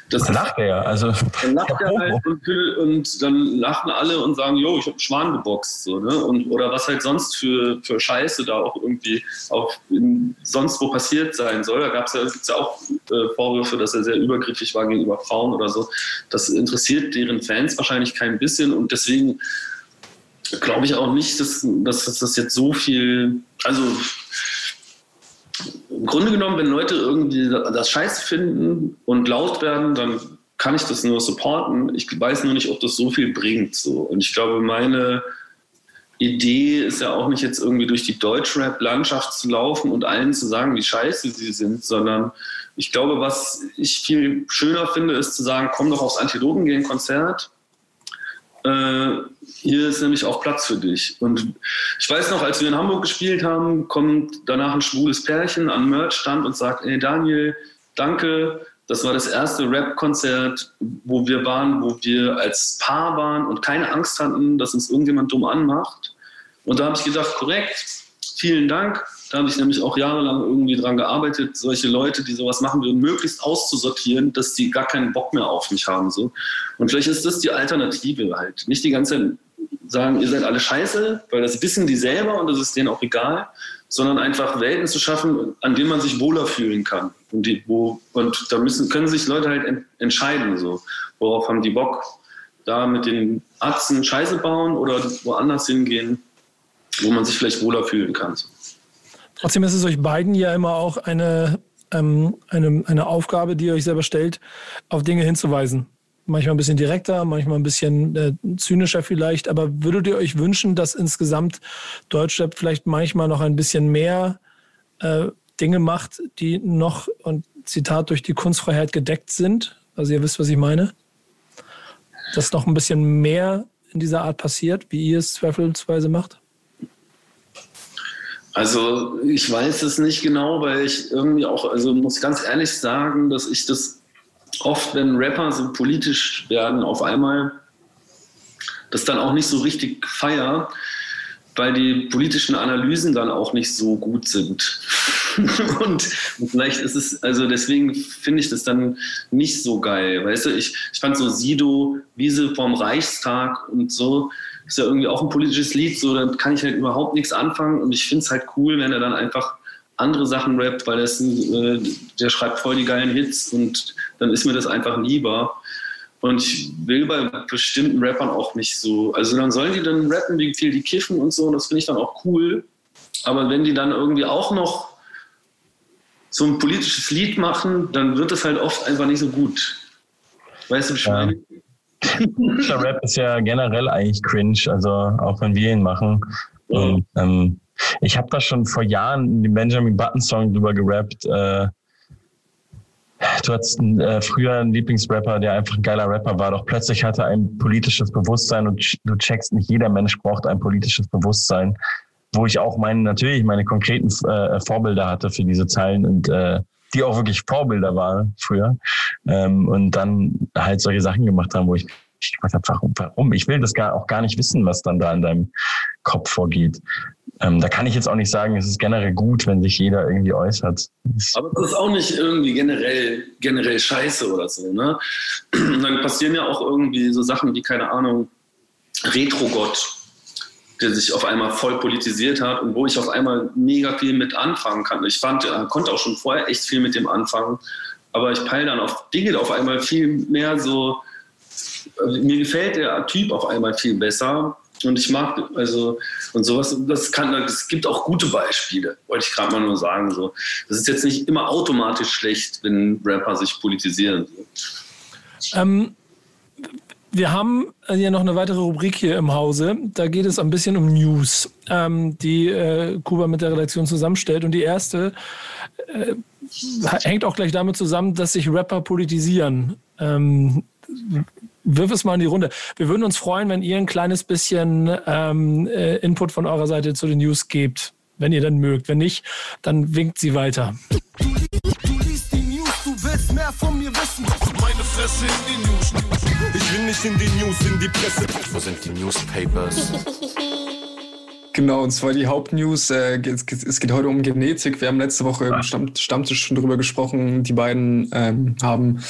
Das dann lacht er, also. Dann lacht er halt und, und, dann lachen alle und sagen, jo, ich habe einen Schwan geboxt. So, ne? und, oder was halt sonst für, für Scheiße da auch irgendwie auch in, sonst wo passiert sein soll. Da gab es ja, ja auch äh, Vorwürfe, dass er sehr übergriffig war gegenüber Frauen oder so. Das interessiert deren Fans wahrscheinlich kein bisschen und deswegen glaube ich auch nicht, dass, dass das jetzt so viel, also im Grunde genommen, wenn Leute irgendwie das scheiße finden und laut werden, dann kann ich das nur supporten. Ich weiß nur nicht, ob das so viel bringt. So. Und ich glaube, meine Idee ist ja auch nicht jetzt irgendwie durch die Deutschrap-Landschaft zu laufen und allen zu sagen, wie scheiße sie sind, sondern ich glaube, was ich viel schöner finde, ist zu sagen, komm doch aufs Antilopen-Gehen-Konzert äh, hier ist nämlich auch Platz für dich. Und ich weiß noch, als wir in Hamburg gespielt haben, kommt danach ein schwules Pärchen an Merch-Stand und sagt, ey Daniel, danke, das war das erste Rap-Konzert, wo wir waren, wo wir als Paar waren und keine Angst hatten, dass uns irgendjemand dumm anmacht. Und da habe ich gedacht, korrekt, vielen Dank. Da habe ich nämlich auch jahrelang irgendwie dran gearbeitet, solche Leute, die sowas machen würden, möglichst auszusortieren, dass die gar keinen Bock mehr auf mich haben. So. Und vielleicht ist das die Alternative halt. Nicht die ganze Zeit sagen, ihr seid alle scheiße, weil das wissen die selber und das ist denen auch egal, sondern einfach Welten zu schaffen, an denen man sich wohler fühlen kann. Und, die, wo, und da müssen, können sich Leute halt ent, entscheiden, so, worauf haben die Bock, da mit den Arzten Scheiße bauen oder woanders hingehen, wo man sich vielleicht wohler fühlen kann. So. Trotzdem ist es euch beiden ja immer auch eine, ähm, eine, eine Aufgabe, die ihr euch selber stellt, auf Dinge hinzuweisen manchmal ein bisschen direkter, manchmal ein bisschen äh, zynischer vielleicht. Aber würdet ihr euch wünschen, dass insgesamt Deutschrap vielleicht manchmal noch ein bisschen mehr äh, Dinge macht, die noch, und Zitat, durch die Kunstfreiheit gedeckt sind? Also ihr wisst, was ich meine? Dass noch ein bisschen mehr in dieser Art passiert, wie ihr es zweifelsweise macht? Also ich weiß es nicht genau, weil ich irgendwie auch, also muss ganz ehrlich sagen, dass ich das oft, wenn Rapper so politisch werden, auf einmal das dann auch nicht so richtig feier, weil die politischen Analysen dann auch nicht so gut sind. und, vielleicht ist es, also deswegen finde ich das dann nicht so geil. Weißt du, ich, ich fand so Sido, Wiese vom Reichstag und so, ist ja irgendwie auch ein politisches Lied, so, da kann ich halt überhaupt nichts anfangen und ich finde es halt cool, wenn er dann einfach andere Sachen rappt, weil das, äh, der schreibt voll die geilen Hits und dann ist mir das einfach lieber. Und ich will bei bestimmten Rappern auch nicht so. Also dann sollen die dann rappen, wie viel die kiffen und so, das finde ich dann auch cool. Aber wenn die dann irgendwie auch noch so ein politisches Lied machen, dann wird es halt oft einfach nicht so gut. Weißt du, ich meine? Ja. Rap ist ja generell eigentlich cringe, also auch wenn wir ihn machen. Und, ähm, ich habe da schon vor Jahren in dem Benjamin Button Song drüber gerappt. Äh, du hattest äh, früher einen Lieblingsrapper, der einfach ein geiler Rapper war, doch plötzlich hatte er ein politisches Bewusstsein und du checkst, nicht jeder Mensch braucht ein politisches Bewusstsein, wo ich auch meine, natürlich meine konkreten äh, Vorbilder hatte für diese Zeilen und äh, die auch wirklich Vorbilder waren früher ähm, und dann halt solche Sachen gemacht haben, wo ich ich gefragt habe, warum, warum? Ich will das gar, auch gar nicht wissen, was dann da in deinem Kopf vorgeht. Ähm, da kann ich jetzt auch nicht sagen, es ist generell gut, wenn sich jeder irgendwie äußert. Aber es ist auch nicht irgendwie generell, generell scheiße oder so. Ne? dann passieren ja auch irgendwie so Sachen wie, keine Ahnung, Retro-Gott, der sich auf einmal voll politisiert hat und wo ich auf einmal mega viel mit anfangen kann. Ich fand, konnte auch schon vorher echt viel mit dem anfangen, aber ich peile dann auf Dinge auf einmal viel mehr so, mir gefällt der Typ auf einmal viel besser und ich mag, also, und sowas, das kann, es gibt auch gute Beispiele, wollte ich gerade mal nur sagen. So. Das ist jetzt nicht immer automatisch schlecht, wenn Rapper sich politisieren. Ähm, wir haben ja noch eine weitere Rubrik hier im Hause. Da geht es ein bisschen um News, ähm, die äh, Kuba mit der Redaktion zusammenstellt. Und die erste äh, hängt auch gleich damit zusammen, dass sich Rapper politisieren. Ähm, wirf es mal in die Runde. Wir würden uns freuen, wenn ihr ein kleines bisschen ähm, äh, Input von eurer Seite zu den News gebt, wenn ihr dann mögt. Wenn nicht, dann winkt sie weiter. Du, du liest die News, du willst mehr von mir wissen. Meine Fresse in die News. Ich will nicht in die News, in die Presse. Wo sind die Newspapers? Genau, und zwar die Hauptnews. Äh, es, es, geht heute um Genetik. Wir haben letzte Woche im Stamm, Stammtisch schon drüber gesprochen. Die beiden ähm, haben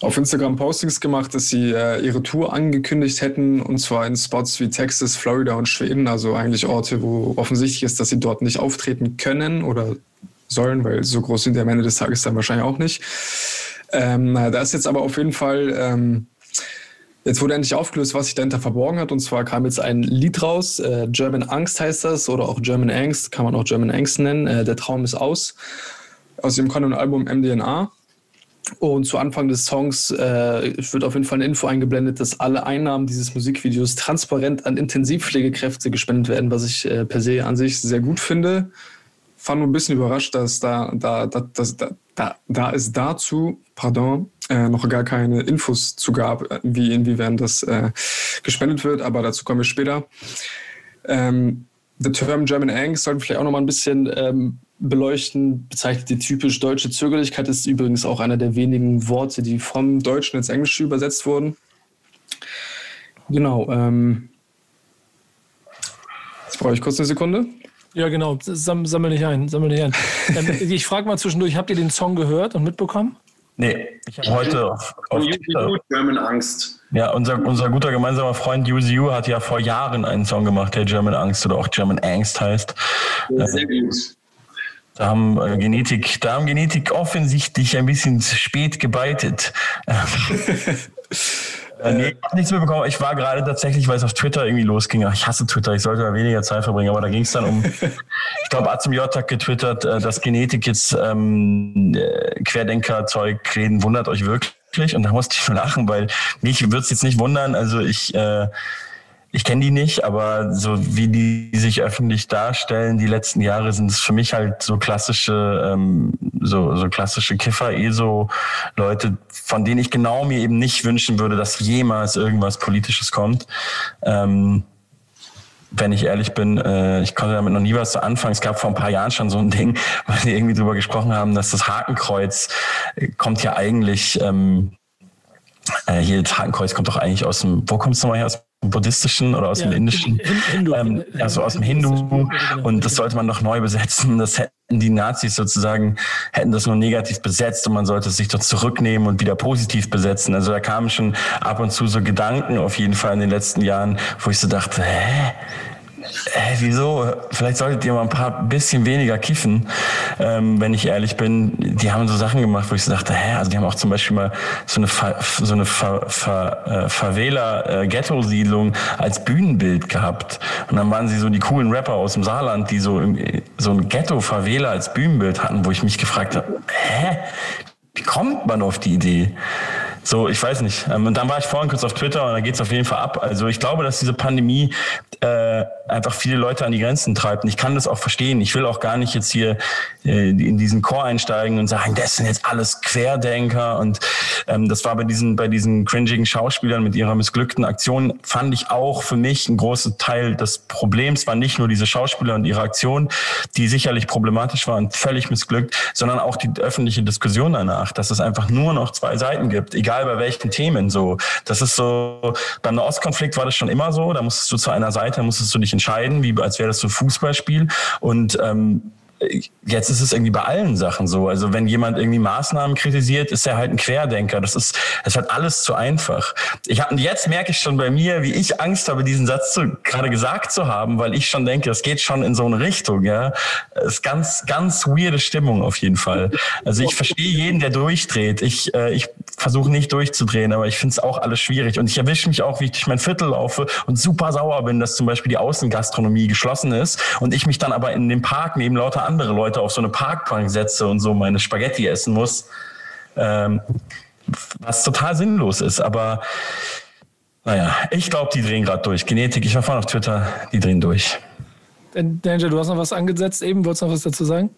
auf Instagram Postings gemacht, dass sie äh, ihre Tour angekündigt hätten, und zwar in Spots wie Texas, Florida und Schweden. Also eigentlich Orte, wo offensichtlich ist, dass sie dort nicht auftreten können oder sollen, weil so groß sind die am Ende des Tages dann wahrscheinlich auch nicht. Ähm, da ist jetzt aber auf jeden Fall. Ähm, Jetzt wurde endlich aufgelöst, was sich dahinter verborgen hat. Und zwar kam jetzt ein Lied raus. Äh, German Angst heißt das oder auch German Angst, kann man auch German Angst nennen. Äh, der Traum ist aus. Aus dem kommenden Album MDNA. Und zu Anfang des Songs äh, wird auf jeden Fall eine Info eingeblendet, dass alle Einnahmen dieses Musikvideos transparent an Intensivpflegekräfte gespendet werden, was ich äh, per se an sich sehr gut finde. Fand nur ein bisschen überrascht, dass da, da, da, da, da, da es dazu, pardon, äh, noch gar keine Infos zu gab, äh, wie inwiefern das äh, gespendet wird, aber dazu kommen wir später. Ähm, the term German Angst sollten wir vielleicht auch noch mal ein bisschen ähm, beleuchten. Bezeichnet die typisch deutsche Zögerlichkeit, ist übrigens auch einer der wenigen Worte, die vom Deutschen ins Englische übersetzt wurden. Genau. Ähm, jetzt brauche ich kurz eine Sekunde. Ja, genau. Sam, sammel nicht ein. Sammel nicht ein. Ähm, ich frage mal zwischendurch, habt ihr den Song gehört und mitbekommen? Nee, ich habe heute auf, auf German Angst. Ja, unser, unser guter gemeinsamer Freund UZU hat ja vor Jahren einen Song gemacht, der German Angst oder auch German Angst heißt. Ja, sehr gut. Da haben äh, Genetik, da haben Genetik offensichtlich ein bisschen spät gebeitet. Äh, nee, ich habe nichts mitbekommen. Ich war gerade tatsächlich, weil es auf Twitter irgendwie losging. Ach, ich hasse Twitter, ich sollte da weniger Zeit verbringen, aber da ging es dann um, ich glaube, Azim J hat getwittert, äh, dass Genetik jetzt ähm, äh, Querdenker-Zeug reden, wundert euch wirklich. Und da musste ich schon lachen, weil mich würde es jetzt nicht wundern. Also ich äh, ich kenne die nicht, aber so wie die sich öffentlich darstellen, die letzten Jahre sind es für mich halt so klassische, ähm, so, so klassische Kiffer, eh so Leute, von denen ich genau mir eben nicht wünschen würde, dass jemals irgendwas Politisches kommt. Ähm, wenn ich ehrlich bin, äh, ich konnte damit noch nie was zu anfangen. Es gab vor ein paar Jahren schon so ein Ding, weil wir irgendwie drüber gesprochen haben, dass das Hakenkreuz äh, kommt ja eigentlich, ähm, äh, hier das Hakenkreuz kommt doch eigentlich aus dem, wo kommt es nochmal her? Aus buddhistischen oder aus ja, dem indischen, Hindu, ähm, also aus dem Hindu und das sollte man noch neu besetzen. Das hätten die Nazis sozusagen, hätten das nur negativ besetzt und man sollte es sich dort zurücknehmen und wieder positiv besetzen. Also da kamen schon ab und zu so Gedanken auf jeden Fall in den letzten Jahren, wo ich so dachte, hä? Äh, wieso? Vielleicht solltet ihr mal ein paar bisschen weniger kiffen, ähm, wenn ich ehrlich bin. Die haben so Sachen gemacht, wo ich so dachte, hä, also die haben auch zum Beispiel mal so eine, Fa so eine Fa Fa äh, Favela-Ghetto-Siedlung als Bühnenbild gehabt. Und dann waren sie so die coolen Rapper aus dem Saarland, die so, so ein Ghetto-Favela als Bühnenbild hatten, wo ich mich gefragt habe, hä, wie kommt man auf die Idee? So, ich weiß nicht. Ähm, und dann war ich vorhin kurz auf Twitter und da geht es auf jeden Fall ab. Also ich glaube, dass diese Pandemie äh, einfach viele Leute an die Grenzen treibt. Und ich kann das auch verstehen. Ich will auch gar nicht jetzt hier äh, in diesen Chor einsteigen und sagen, das sind jetzt alles Querdenker. Und ähm, das war bei diesen, bei diesen cringigen Schauspielern mit ihrer missglückten Aktion, fand ich auch für mich ein großer Teil des Problems war nicht nur diese Schauspieler und ihre Aktion, die sicherlich problematisch war und völlig missglückt, sondern auch die öffentliche Diskussion danach, dass es einfach nur noch zwei Seiten gibt, egal bei welchen Themen so. Das ist so, beim Nahostkonflikt war das schon immer so, da musstest du zu einer Seite, musstest du dich entscheiden, wie als wäre das so ein Fußballspiel. Und ähm, jetzt ist es irgendwie bei allen Sachen so. Also wenn jemand irgendwie Maßnahmen kritisiert, ist er halt ein Querdenker. Das ist, es hat alles zu einfach. Ich hab, jetzt merke ich schon bei mir, wie ich Angst habe, diesen Satz zu, gerade gesagt zu haben, weil ich schon denke, es geht schon in so eine Richtung. Ja, es ist ganz, ganz weirde Stimmung auf jeden Fall. Also ich verstehe jeden, der durchdreht. Ich, äh, ich versuche nicht durchzudrehen, aber ich finde es auch alles schwierig. Und ich erwische mich auch, wie ich durch mein Viertel laufe und super sauer bin, dass zum Beispiel die Außengastronomie geschlossen ist und ich mich dann aber in dem Park neben lauter andere Leute auf so eine Parkbank setze und so meine Spaghetti essen muss. Ähm, was total sinnlos ist. Aber naja, ich glaube, die drehen gerade durch. Genetik, ich war vorhin auf Twitter, die drehen durch. Danger, du hast noch was angesetzt eben, wolltest du noch was dazu sagen?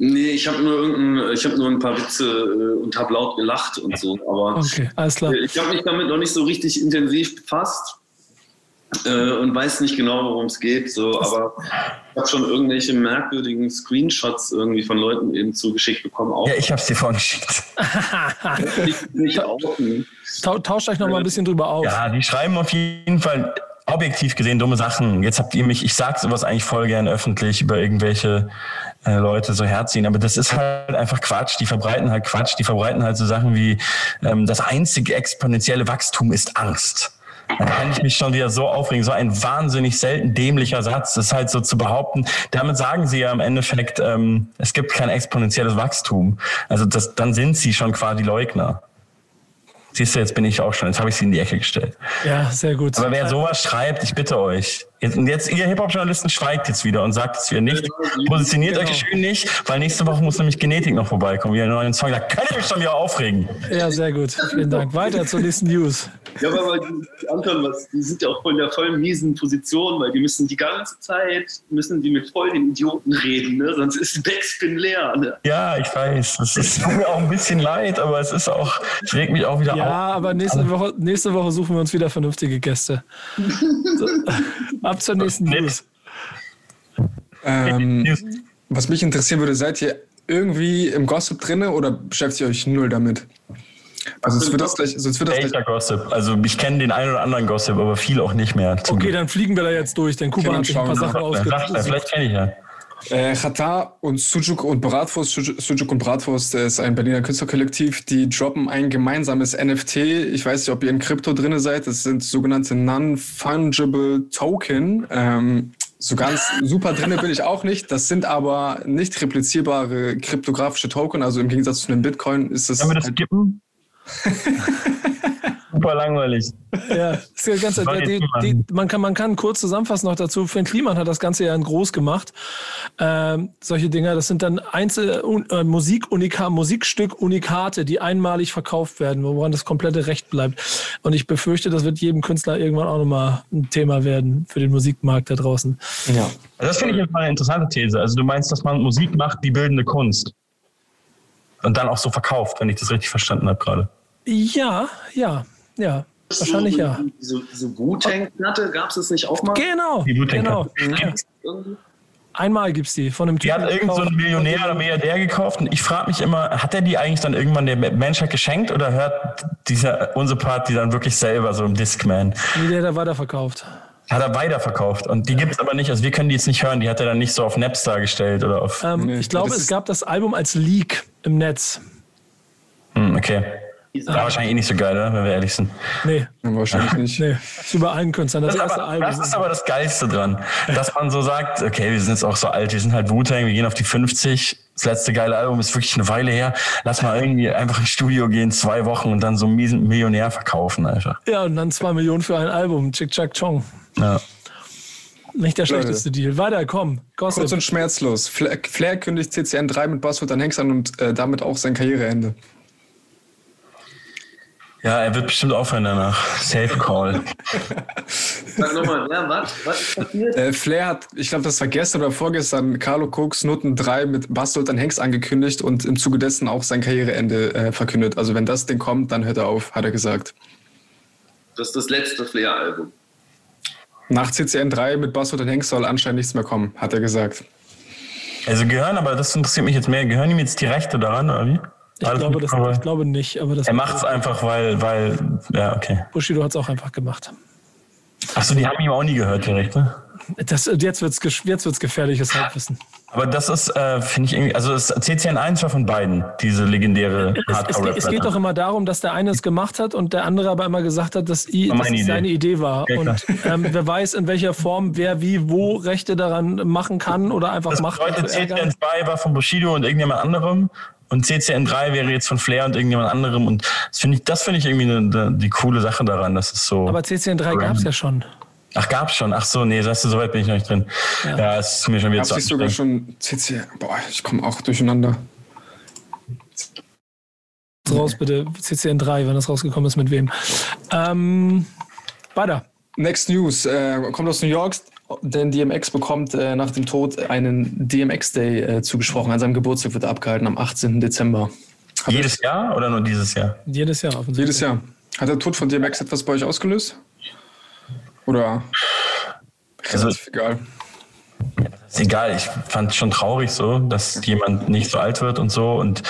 Nee, ich habe nur, ich hab nur ein paar Witze äh, und habe laut gelacht und so. Aber okay, alles klar. ich habe mich damit noch nicht so richtig intensiv befasst äh, und weiß nicht genau, worum es geht. So, aber ich habe schon irgendwelche merkwürdigen Screenshots irgendwie von Leuten eben zugeschickt bekommen. Auch. Ja, ich habe es dir vorgeschickt. nicht, nicht Tauscht euch noch mal ein bisschen drüber auf. Ja, die schreiben auf jeden Fall objektiv gesehen dumme Sachen. Jetzt habt ihr mich, ich sag sowas eigentlich voll gern öffentlich über irgendwelche äh, Leute so herziehen, aber das ist halt einfach Quatsch. Die verbreiten halt Quatsch. Die verbreiten halt so Sachen wie ähm, das einzige exponentielle Wachstum ist Angst. Da kann ich mich schon wieder so aufregen. So ein wahnsinnig selten dämlicher Satz. Das ist halt so zu behaupten. Damit sagen sie ja im Endeffekt, ähm, es gibt kein exponentielles Wachstum. Also das, dann sind sie schon quasi Leugner. Siehst du, jetzt bin ich auch schon. Jetzt habe ich sie in die Ecke gestellt. Ja, sehr gut. Aber wer sowas schreibt, ich bitte euch. Jetzt, und jetzt, ihr Hip-Hop-Journalisten schweigt jetzt wieder und sagt es wieder nicht. Positioniert genau. euch schön nicht, weil nächste Woche muss nämlich Genetik noch vorbeikommen. Wieder einen neuen Song. Da könnt ihr mich schon wieder aufregen. Ja, sehr gut. Vielen Dank. Weiter zur nächsten News. Ja, aber die Anton, was, die sind ja auch in der voll miesen Position, weil die müssen die ganze Zeit, müssen die mit voll den Idioten reden, ne? sonst ist Backspin leer. Ne? Ja, ich weiß. Es ist tut mir auch ein bisschen leid, aber es ist auch, es regt mich auch wieder Ja, auf. aber nächste Woche, nächste Woche suchen wir uns wieder vernünftige Gäste. Ab zur nächsten. News. Ähm, was mich interessieren würde, seid ihr irgendwie im Gossip drinne oder beschäftigt ihr euch null damit? Also sonst wird das gleich, sonst wird das gleich Gossip? Also ich kenne den einen oder anderen Gossip, aber viel auch nicht mehr. Okay, Glück. dann fliegen wir da jetzt durch, denn Kuba Okay, hat sich ein paar Sachen ausgedacht. vielleicht kenne ich ja. Äh, Chata und Sujuk und Bratwurst, Sujuk und Bratwurst ist ein Berliner Künstlerkollektiv, die droppen ein gemeinsames NFT. Ich weiß nicht, ob ihr in Krypto drin seid. Das sind sogenannte Non-Fungible Token. Ähm, so ganz super drinne bin ich auch nicht. Das sind aber nicht replizierbare kryptografische Token. Also im Gegensatz zu einem Bitcoin ist das. Können wir das halt- skippen? Super langweilig. Ja, ist ja ganz, der, die, die, man, kann, man kann kurz zusammenfassen noch dazu. Finn Kliman hat das Ganze ja in groß gemacht. Ähm, solche Dinger, das sind dann Einzel äh, Musikunika, Musikstück-Unikate, die einmalig verkauft werden, woran das komplette Recht bleibt. Und ich befürchte, das wird jedem Künstler irgendwann auch nochmal ein Thema werden für den Musikmarkt da draußen. ja. Also Das finde ich jetzt mal eine interessante These. Also du meinst, dass man Musik macht wie bildende Kunst. Und dann auch so verkauft, wenn ich das richtig verstanden habe gerade. Ja, ja, ja. Wahrscheinlich so, ja. Diese, diese Wu-Tang-Platte gab es das nicht auch mal? Genau. Die genau. Ja. Einmal gibt's die von einem Die hat Typen irgend so ein. Millionär oder Milliardär gekauft und ich frage mich immer, hat er die eigentlich dann irgendwann der Menschheit geschenkt oder hört dieser unsere Part die dann wirklich selber so im Discman? Nee, der hat er weiterverkauft. Hat er weiterverkauft und die gibt es aber nicht, also wir können die jetzt nicht hören, die hat er dann nicht so auf Napstar gestellt oder auf. Ähm, Nee, ich glaube, es gab das Album als Leak im Netz. Hm, okay. War wahrscheinlich eh nicht so geil, oder? wenn wir ehrlich sind. Nee, Ja, wahrscheinlich nicht. nee. Ist über allen Künstlern. Das, Das, erste aber, Album. das ist aber das Geilste dran, dass man so sagt, okay, wir sind jetzt auch so alt, wir sind halt Wu-Tang, wir gehen auf die 50, das letzte geile Album ist wirklich eine Weile her, lass mal irgendwie einfach ins Studio gehen, zwei Wochen und dann so einen miesen Millionär verkaufen einfach. ja, und dann zwei Millionen für ein Album. Chick Chack Chong. Ja. Nicht der Leute. schlechteste Deal. Weiter, komm. Kurz Gossip. und schmerzlos. Flair, Flair kündigt CCN 3 mit Buzzword an Hengst an und äh, damit auch sein Karriereende. Ja, er wird bestimmt aufhören danach. Safe Call. Sag nochmal, ja, was? Was ist passiert? Äh, Flair hat, ich glaube, das war gestern oder vorgestern, Carlo Cooks Noten 3 mit Bastard an Hengst angekündigt und im Zuge dessen auch sein Karriereende äh, verkündet. Also wenn das Ding kommt, dann hört er auf, hat er gesagt. Das ist das letzte Flair-Album. Nach CCN 3 mit Bastard an Hengst soll anscheinend nichts mehr kommen, hat er gesagt. Also gehören, aber das interessiert mich jetzt mehr, gehören ihm jetzt die Rechte daran, oder wie? Ich glaube, das, ich glaube nicht, aber das er macht es einfach, weil, weil, ja, okay. Bushido hat es auch einfach gemacht. Achso, die haben ihm auch nie gehört, die Rechte. Das, jetzt wird es jetzt wird's gefährliches Halbwissen. Aber das ist, äh, finde ich irgendwie, also das CCN 1 war von beiden, diese legendäre Es, es, hardcore geht, es geht doch immer darum, dass der eine es gemacht hat und der andere aber immer gesagt hat, dass, i, dass es seine Idee war. Ja, und ähm, wer weiß, in welcher Form wer wie wo Rechte daran machen kann oder einfach Das macht. bedeutet, um zu ärgern. CCN 2 war von Bushido und irgendjemand anderem und CCN 3 wäre jetzt von Flair und irgendjemand anderem und das finde ich, das finde ich irgendwie eine, die coole Sache daran, dass es so. Aber CCN 3 gab es ja schon. Ach, gab's schon. Ach so, nee, sagst du, so weit bin ich noch nicht drin. Ja, es ist mir schon wieder Gab zu sich sogar schon CCN. Boah, ich komme auch durcheinander. Raus bitte, CCN 3, wenn das rausgekommen ist, mit wem. Ähm, weiter. Next News äh, kommt aus New York, denn DMX bekommt äh, nach dem Tod einen DMX Day äh, zugesprochen. An seinem Geburtstag wird er abgehalten am 18. Dezember. Hat Jedes Jahr oder nur dieses Jahr? Jedes Jahr offensichtlich. Jedes Jahr. Hat der Tod von DMX etwas bei euch ausgelöst? Oder? Also- Relativ egal. Ist egal, ich fand es schon traurig so, dass jemand nicht so alt wird und so. Und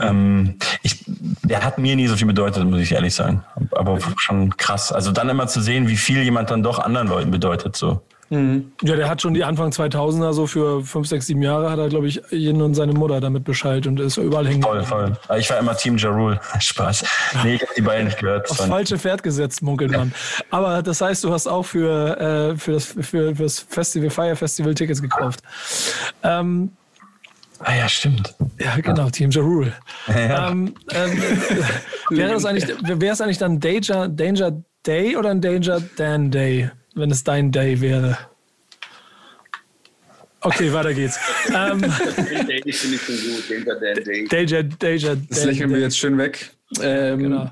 ähm, ich, der hat mir nie so viel bedeutet, muss ich ehrlich sagen. Aber schon krass. Also dann immer zu sehen, wie viel jemand dann doch anderen Leuten bedeutet. So. Ja, der hat schon die Anfang 2000er, so für 5, 6, 7 Jahre, hat er, glaube ich, jeden und seine Mutter damit Bescheid und ist überall hängen. Voll, voll. Aber Ich war immer Team Ja Rule. Spaß. Nee, ich habe die beiden nicht gehört. Aufs falsche Pferd gesetzt, munkelt man. Aber das heißt, du hast auch für, äh, für, das, für, für das Festival, Fire Festival Tickets gekauft. Ähm, Ah ja, stimmt. ja, genau, Team Ja Rule. Ja. Ähm, ähm, wäre das eigentlich, wäre es eigentlich dann Danger, Danger Day oder ein Danger Dan Day, wenn es dein Day wäre? Okay, weiter geht's. ähm, Ich finde ich schon gut, Danger Dan Day. Danger, Danger Das lächeln wir jetzt schön weg. Ähm, Genau.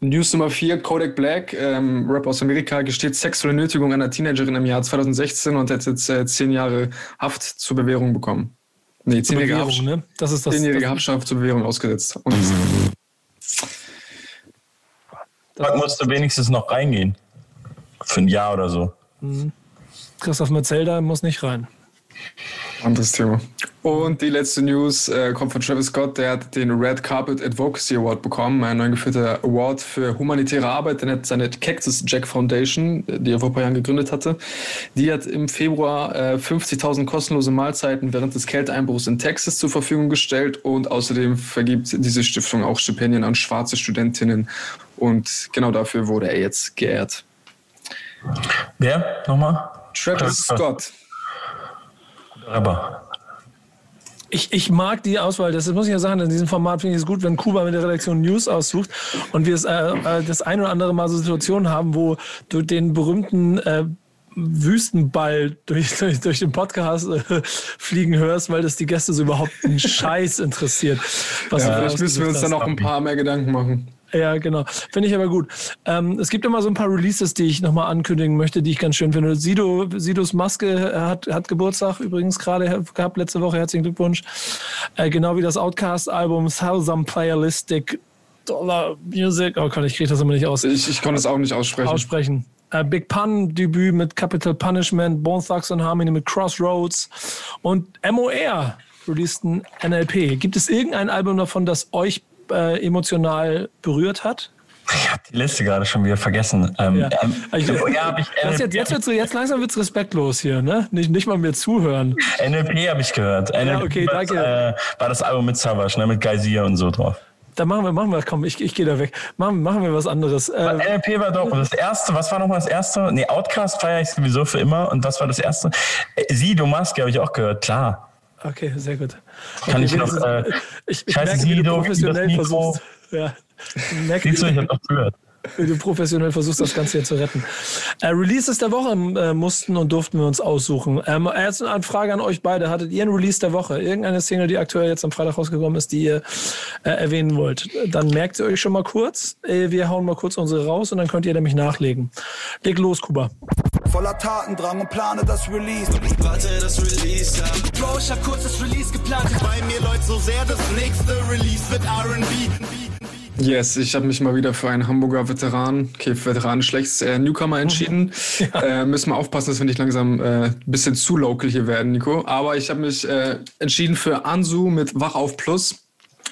News Nummer 4, Kodak Black, ähm, Rapper aus Amerika, gesteht sexuelle Nötigung einer Teenagerin im Jahr 2016 und hat jetzt äh, zehn Jahre Haft zur Bewährung bekommen. Nee, zehnjährige Haft, ne? Das ist das. zehnjährige das, Haftstrafe zur Bewährung ausgesetzt. Und Da musst du wenigstens noch reingehen. Für ein Jahr oder so. Christoph Metzelder muss nicht rein. Anderes Thema. Und die letzte News äh, kommt von Travis Scott. Der hat den Red Carpet Advocacy Award bekommen, ein neu geführter Award für humanitäre Arbeit. Der hat seine Cactus Jack Foundation, die er vor ein paar Jahren gegründet hatte, die hat im Februar äh, 50.000 kostenlose Mahlzeiten während des Kälteeinbruchs in Texas zur Verfügung gestellt und außerdem vergibt diese Stiftung auch Stipendien an schwarze Studentinnen. Und genau dafür wurde er jetzt geehrt. Wer? Nochmal? Travis Scott. Aber. Ich, ich mag die Auswahl, das muss ich ja sagen, in diesem Format finde ich es gut, wenn Kuba mit der Redaktion News aussucht und wir es äh, äh, das ein oder andere Mal so Situationen haben, wo du den berühmten äh, Wüstenball durch, durch, durch den Podcast äh, fliegen hörst, weil das die Gäste so überhaupt einen Scheiß interessiert. Was Ja, vielleicht müssen wir uns dann noch ein paar mehr Gedanken machen. Ja, genau. Finde ich aber gut. Ähm, es gibt immer so ein paar Releases, die ich nochmal ankündigen möchte, die ich ganz schön finde. Sido, Sidos Maske hat, hat Geburtstag übrigens gerade gehabt, letzte Woche. Herzlichen Glückwunsch. Äh, genau wie das Outcast-Album Thousand Playalistic Dollar Music. Oh Gott, ich kriege das immer nicht aus Ich, ich konnte es auch nicht aussprechen. aussprechen. Äh, Big Pun Debüt mit Capital Punishment, Bone Thugs and Harmony mit Crossroads und MOR released ein NLP. Gibt es irgendein Album davon, das euch äh, emotional berührt hat? Ich habe die Liste gerade schon wieder vergessen. Ähm, Ja. ähm, ja, ich, das jetzt, jetzt, wird's, jetzt langsam wird es respektlos hier, ne? Nicht, nicht mal mir zuhören. NLP habe ich gehört. NLP okay, war, danke. Äh, war das Album mit Savage, ne, mit Geysir und so drauf. Da machen wir, machen wir, komm, ich, ich gehe da weg. Machen, machen wir was anderes. Äh, NLP war doch das erste, was war nochmal das erste? Nee, Outcast feiere ich sowieso für immer. Und was war das erste? Äh, Sido Maske habe ich auch gehört, klar. Okay, sehr gut. Kann okay, ich noch, äh, ich, ich Scheiße, merke, wie du professionell das Mikro. versuchst. Ja. Ich merke, Siehst du, ich habe doch gehört. Wie du professionell versuchst, das Ganze hier zu retten. Äh, Releases der Woche äh, mussten und durften wir uns aussuchen. Ähm, jetzt eine Frage an euch beide. Hattet ihr einen Release der Woche? Irgendeine Single, die aktuell jetzt am Freitag rausgekommen ist, die ihr äh, erwähnen wollt? Dann merkt ihr euch schon mal kurz. Äh, wir hauen mal kurz unsere raus und dann könnt ihr nämlich nachlegen. Leg los, Kuba. Voller Tatendrang und plane das Release. Warte, das Release ab. Bro, ich hab kurz das Release geplant. Bei mir läuft so sehr, das nächste Release wird R&B. Yes, ich habe mich mal wieder für einen Hamburger Veteran, okay, Veteran schlecht, äh, Newcomer entschieden. Äh, müssen wir aufpassen, dass wir nicht langsam äh, ein bisschen zu local hier werden, Nico. Aber ich habe mich äh, entschieden für Ansu mit Wach auf Plus,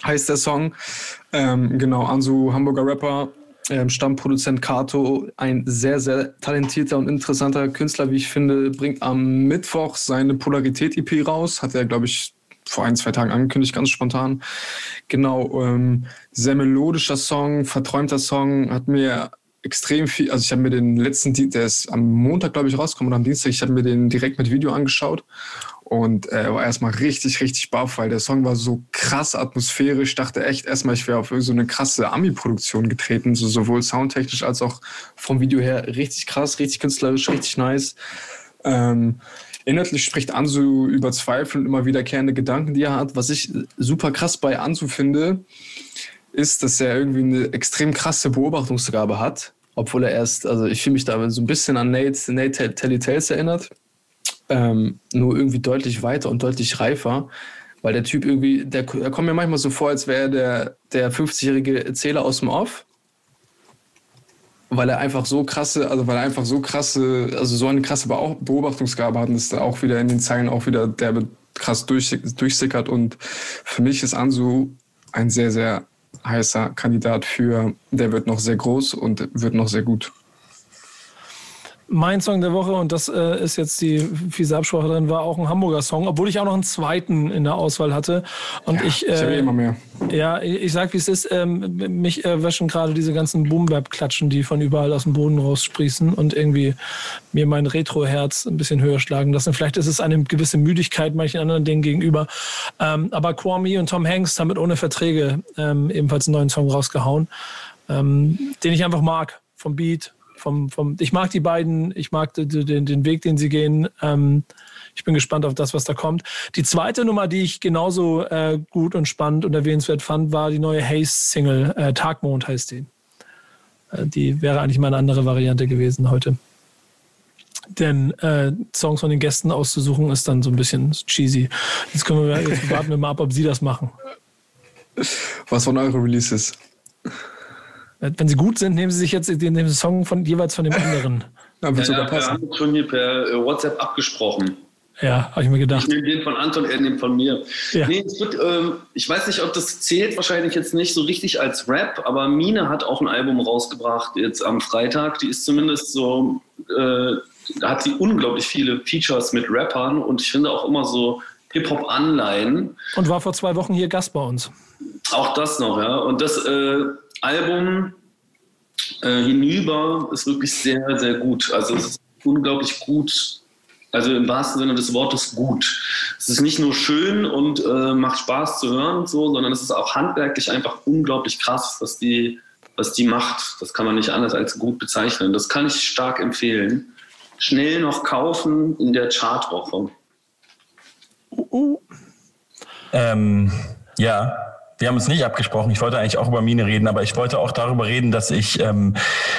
heißt der Song. Ähm, genau, Ansu, Hamburger Rapper, ähm, Stammproduzent Kato, ein sehr, sehr talentierter und interessanter Künstler, wie ich finde, bringt am Mittwoch seine Polarität-EP raus. Hat er, glaube ich, vor ein, zwei Tagen angekündigt, ganz spontan. Genau, ähm, sehr melodischer Song, verträumter Song, hat mir extrem viel, also ich habe mir den letzten, der ist am Montag, glaube ich, rausgekommen oder am Dienstag, ich habe mir den direkt mit Video angeschaut und äh, war erstmal richtig, richtig baff, weil der Song war so krass atmosphärisch. Ich dachte echt erstmal, ich wäre auf so eine krasse Ami-Produktion getreten, so sowohl soundtechnisch als auch vom Video her richtig krass, richtig künstlerisch, richtig nice. Ähm, inhaltlich spricht Ansu über Zweifel und immer wiederkehrende Gedanken, die er hat. Was ich super krass bei Ansu finde, ist, dass er irgendwie eine extrem krasse Beobachtungsgabe hat. Obwohl er erst, also ich fühle mich da so ein bisschen an Nate, Nate Telly Tales erinnert. Ähm, nur irgendwie deutlich weiter und deutlich reifer. Weil der Typ irgendwie, der, der kommt mir manchmal so vor, als wäre er der, der 50-jährige Erzähler aus dem Off weil er einfach so krasse, also weil er einfach so krasse, also so eine krasse Beobachtungsgabe hat und es da auch wieder in den Zeilen auch wieder derbe krass durch, durchsickert und für mich ist Ansu ein sehr, sehr heißer Kandidat für, der wird noch sehr groß und wird noch sehr gut. Mein Song der Woche, und das äh, ist jetzt die fiese Absprache drin, war auch ein Hamburger Song, obwohl ich auch noch einen zweiten in der Auswahl hatte. Und ich, Ich habe äh, eh immer mehr. ja, ich ich sag, wie es ist, ähm, mich erwäschen gerade diese ganzen Boom-Bap-Klatschen, die von überall aus dem Boden raussprießen und irgendwie mir mein Retro-Herz ein bisschen höher schlagen lassen. Vielleicht ist es eine gewisse Müdigkeit manchen anderen Dingen gegenüber. Ähm, aber Kwame und Tom Hanks haben mit ohne Verträge ähm, ebenfalls einen neuen Song rausgehauen, ähm, den ich einfach mag. Vom Beat, vom, vom, ich mag die beiden, ich mag den, den, Weg, den sie gehen. Ähm, ich bin gespannt auf das, was da kommt. Die zweite Nummer, die ich genauso äh, gut und spannend und erwähnenswert fand, war die neue Haze-Single. Äh, Tagmond heißt die. Äh, die wäre eigentlich mal eine andere Variante gewesen heute. Denn äh, Songs von den Gästen auszusuchen ist dann so ein bisschen cheesy. Jetzt können wir jetzt warten wir mal ab, ob sie das machen. Was waren eure Releases? Wenn sie gut sind, nehmen sie sich jetzt den, den Song von jeweils von dem anderen. Ja, ja, ja, wir haben schon hier per äh, WhatsApp abgesprochen. Ja, habe ich mir gedacht. Ich nehme den von Anton, er nimmt von mir. Ja. Nee, wird, ähm, ich weiß nicht, ob das zählt, wahrscheinlich jetzt nicht so richtig als Rap, aber Mine hat auch ein Album rausgebracht jetzt am Freitag. Die ist zumindest so, äh, da hat sie unglaublich viele Features mit Rappern und ich finde auch immer so Hip-Hop-Anleihen. Und war vor zwei Wochen hier Gast bei uns. Auch das noch, ja. Und das äh, Album äh, hinüber ist wirklich sehr, sehr gut. Also es ist unglaublich gut also im wahrsten Sinne des Wortes gut. Es ist nicht nur schön und äh, macht Spaß zu hören, so, sondern es ist auch handwerklich einfach unglaublich krass, was die, was die macht. Das kann man nicht anders als gut bezeichnen. Das kann ich stark empfehlen. Schnell noch kaufen in der Chartwoche. Uh, uh. Ähm, ja, wir haben uns nicht abgesprochen. Ich wollte eigentlich auch über Mine reden, aber ich wollte auch darüber reden, dass ich, ähm,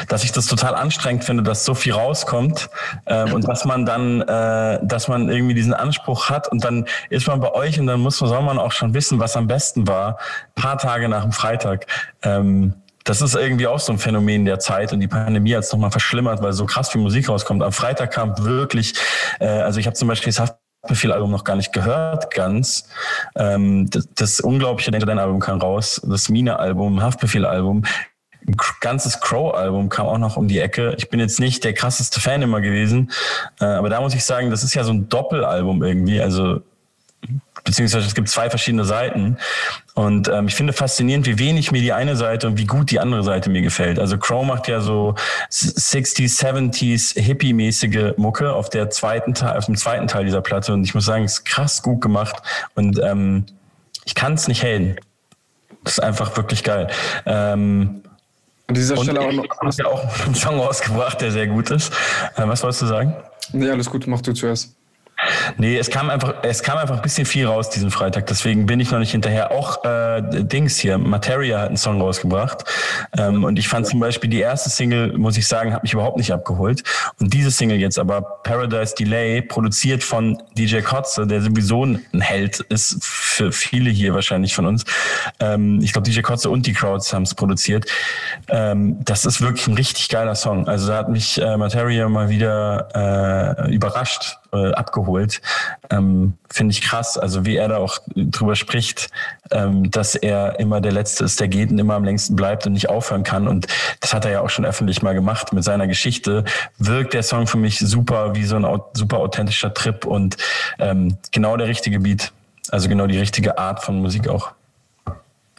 dass ich das total anstrengend finde, dass so viel rauskommt ähm, und dass man dann, äh, dass man irgendwie diesen Anspruch hat und dann ist man bei euch und dann muss man, soll man auch schon wissen, was am besten war, paar Tage nach dem Freitag. Ähm, das ist irgendwie auch so ein Phänomen der Zeit und die Pandemie hat es nochmal verschlimmert, weil so krass viel Musik rauskommt. Am Freitag kam wirklich, äh, also ich habe zum Beispiel das Haftbefehl-Album noch gar nicht gehört ganz. Ähm, das, das unglaubliche Dein-Album kam raus, das Mine-Album, Haftbefehl-Album. Ein ganzes Crow-Album kam auch noch um die Ecke. Ich bin jetzt nicht der krasseste Fan immer gewesen, äh, aber da muss ich sagen, das ist ja so ein Doppelalbum irgendwie. Also beziehungsweise es gibt zwei verschiedene Seiten. Und ähm, ich finde faszinierend, wie wenig mir die eine Seite und wie gut die andere Seite mir gefällt. Also Crow macht ja so 60s, 70s, Hippie-mäßige Mucke auf der zweiten Teil, auf dem zweiten Teil dieser Platte. Und ich muss sagen, es ist krass gut gemacht. Und ähm, ich kann es nicht hellen. Das ist einfach wirklich geil. Ähm, An dieser Stelle auch noch. Du hast ja auch einen Song rausgebracht, der sehr gut ist. Äh, was wolltest du sagen? Nee, alles gut, mach du zuerst. Nee, es kam einfach, es kam einfach ein bisschen viel raus diesen Freitag, deswegen bin ich noch nicht hinterher. Auch äh, Dings hier, Materia hat einen Song rausgebracht. Ähm, und ich fand zum Beispiel die erste Single, muss ich sagen, hat mich überhaupt nicht abgeholt. Und diese Single jetzt aber, Paradise Delay, produziert von DJ Kotze, der sowieso ein Held ist für viele hier wahrscheinlich von uns. Ähm, ich glaube, DJ Kotze und die Crowds haben es produziert. Ähm, das ist wirklich ein richtig geiler Song. Also da hat mich äh, Materia mal wieder äh, überrascht äh, abgeholt. Ähm, Finde ich krass, also wie er da auch drüber spricht, ähm, dass er immer der Letzte ist, der geht und immer am längsten bleibt und nicht aufhören kann. Und das hat er ja auch schon öffentlich mal gemacht mit seiner Geschichte. Wirkt der Song für mich super wie so ein super authentischer Trip und ähm, genau der richtige Beat. Also genau die richtige Art von Musik auch.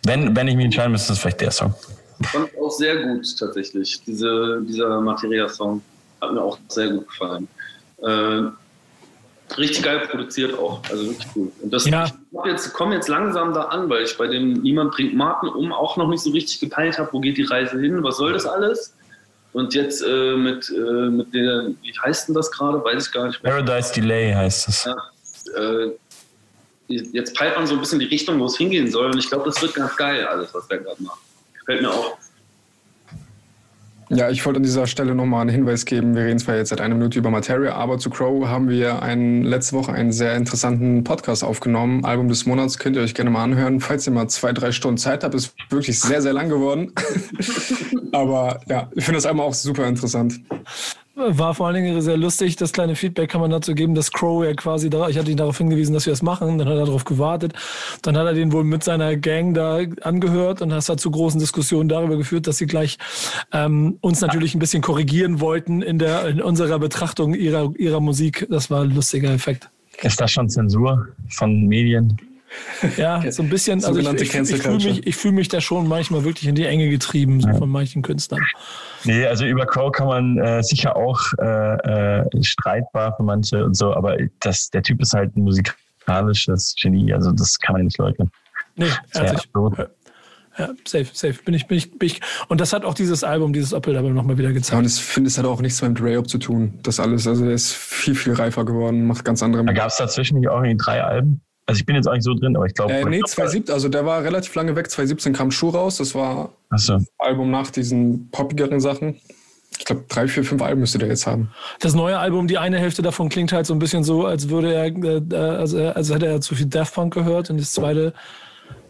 Wenn, wenn ich mich entscheiden müsste, ist vielleicht der Song. Ich fand auch sehr gut tatsächlich. Diese, dieser Materia-Song hat mir auch sehr gut gefallen. Äh, richtig geil produziert auch. Also wirklich cool. Und das ja. ich jetzt, komme jetzt langsam da an, weil ich bei dem Niemand bringt Marken um auch noch nicht so richtig gepeilt habe, wo geht die Reise hin, was soll das alles? Und jetzt äh, mit, äh, mit der, wie heißt denn das gerade? Weiß ich gar nicht mehr. Paradise Delay heißt es. Ja, äh, jetzt peilt man so ein bisschen die Richtung, wo es hingehen soll. Und ich glaube, das wird ganz geil, alles, was der gerade macht. Gefällt mir auch. Ja, ich wollte an dieser Stelle nochmal einen Hinweis geben. Wir reden zwar jetzt seit einer Minute über Materia, aber zu Crow haben wir einen, letzte Woche einen sehr interessanten Podcast aufgenommen. Album des Monats könnt ihr euch gerne mal anhören. Falls ihr mal zwei, drei Stunden Zeit habt, ist wirklich sehr, sehr lang geworden. aber ja, ich finde das Album auch super interessant. War vor allen Dingen sehr lustig. Das kleine Feedback kann man dazu geben, dass Crow ja quasi da, ich hatte ihn darauf hingewiesen, dass wir das machen. Dann hat er darauf gewartet. Dann hat er den wohl mit seiner Gang da angehört und das hat zu großen Diskussionen darüber geführt, dass sie gleich ähm, uns natürlich ein bisschen korrigieren wollten in, der, in unserer Betrachtung ihrer, ihrer Musik. Das war ein lustiger Effekt. Ist das schon Zensur von Medien? Ja, so ein bisschen. Also ich, ich, ich fühle mich, fühl mich da schon manchmal wirklich in die Enge getrieben, so ja. von manchen Künstlern. Nee, also über Crow kann man äh, sicher auch äh, äh, streitbar für manche und so, aber das, der Typ ist halt ein musikalisches Genie, also das kann man nicht leugnen. Nee, ehrlich. Ja, safe, safe. Bin ich, bin ich, bin ich. Und das hat auch dieses Album, dieses Opel-Album nochmal wieder gezeigt. Ja, und ich finde, es hat auch nichts mehr mit Ray zu tun. Das alles, also er ist viel, viel reifer geworden, macht ganz andere. Da gab es dazwischen nicht auch irgendwie drei Alben? Also ich bin jetzt auch nicht so drin, aber ich glaube. Äh, nee, 2017, also der war relativ lange weg. 2017 kam Schuh raus. Das war Achso. Album nach diesen poppigeren Sachen. Ich glaube, drei, vier, fünf Alben müsste der jetzt haben. Das neue Album, die eine Hälfte davon klingt halt so ein bisschen so, als würde er, äh, also, als hätte er zu viel Daft Punk gehört und das zweite,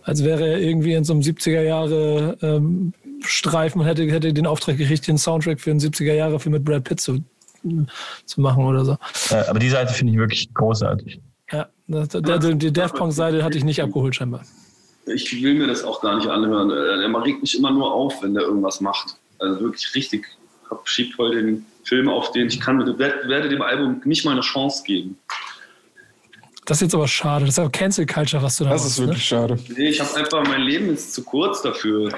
als wäre er irgendwie in so einem 70er Jahre ähm, Streifen und hätte, hätte den Auftrag gekriegt, den Soundtrack für einen 70er Jahre Film mit Brad Pitt zu, zu machen oder so. Äh, aber die Seite finde ich wirklich großartig. Ja, das, der, die Daft Punk-Seite hatte ich nicht abgeholt scheinbar. Ich will mir das auch gar nicht anhören. Er regt mich immer nur auf, wenn der irgendwas macht. Also wirklich richtig. Hab, schiebt voll den Film auf den ich kann. Werde, werde dem Album nicht mal eine Chance geben. Das ist jetzt aber schade. Das ist aber Cancel Culture, was du da Das machst, ist wirklich schade. Nee, ich habe einfach, mein Leben ist zu kurz dafür.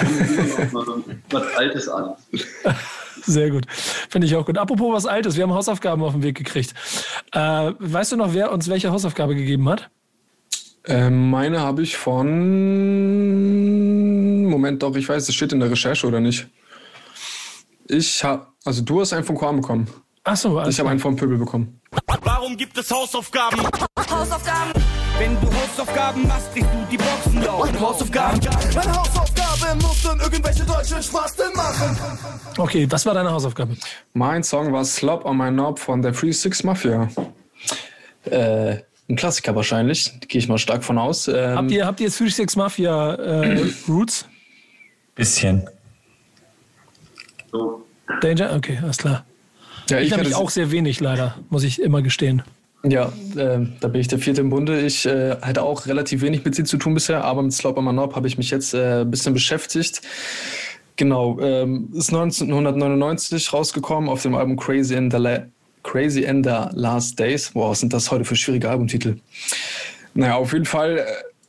Ich noch mal was Altes an. Sehr gut. Finde ich auch gut. Apropos was Altes, wir haben Hausaufgaben auf den Weg gekriegt. Äh, weißt du noch, wer uns welche Hausaufgabe gegeben hat? Ähm, meine habe ich von. Moment, doch, ich weiß, das steht in der Recherche oder nicht. Ich habe. Also, du hast einen von Korn bekommen. Achso, Ich habe einen von Pöbel bekommen. Warum gibt es Hausaufgaben? Hausaufgaben. Wenn du Hausaufgaben machst, kriegst du die Boxen laut. Hausaufgaben. Meine Hausaufgabe muss dann irgendwelche deutschen Spasten machen. Okay, was war deine Hausaufgabe? Mein Song war Slop on My Knob von der Free Six Mafia. Äh, ein Klassiker wahrscheinlich, gehe ich mal stark von aus. Ähm, Habt ihr, habt ihr 36 Mafia äh, Roots? Bisschen. So. Danger? Okay, alles klar. ja, Ich ich habe auch sehr wenig leider, muss ich immer gestehen. Ja, äh, da bin ich der vierte im Bunde. Ich äh, hatte auch relativ wenig mit sie zu tun bisher, aber mit My Knob habe ich mich jetzt äh, ein bisschen beschäftigt. Genau, ähm, ist 1999 rausgekommen auf dem Album Crazy in the, La Crazy in the Last Days. Wow, was sind das heute für schwierige Albumtitel? Naja, auf jeden Fall, äh,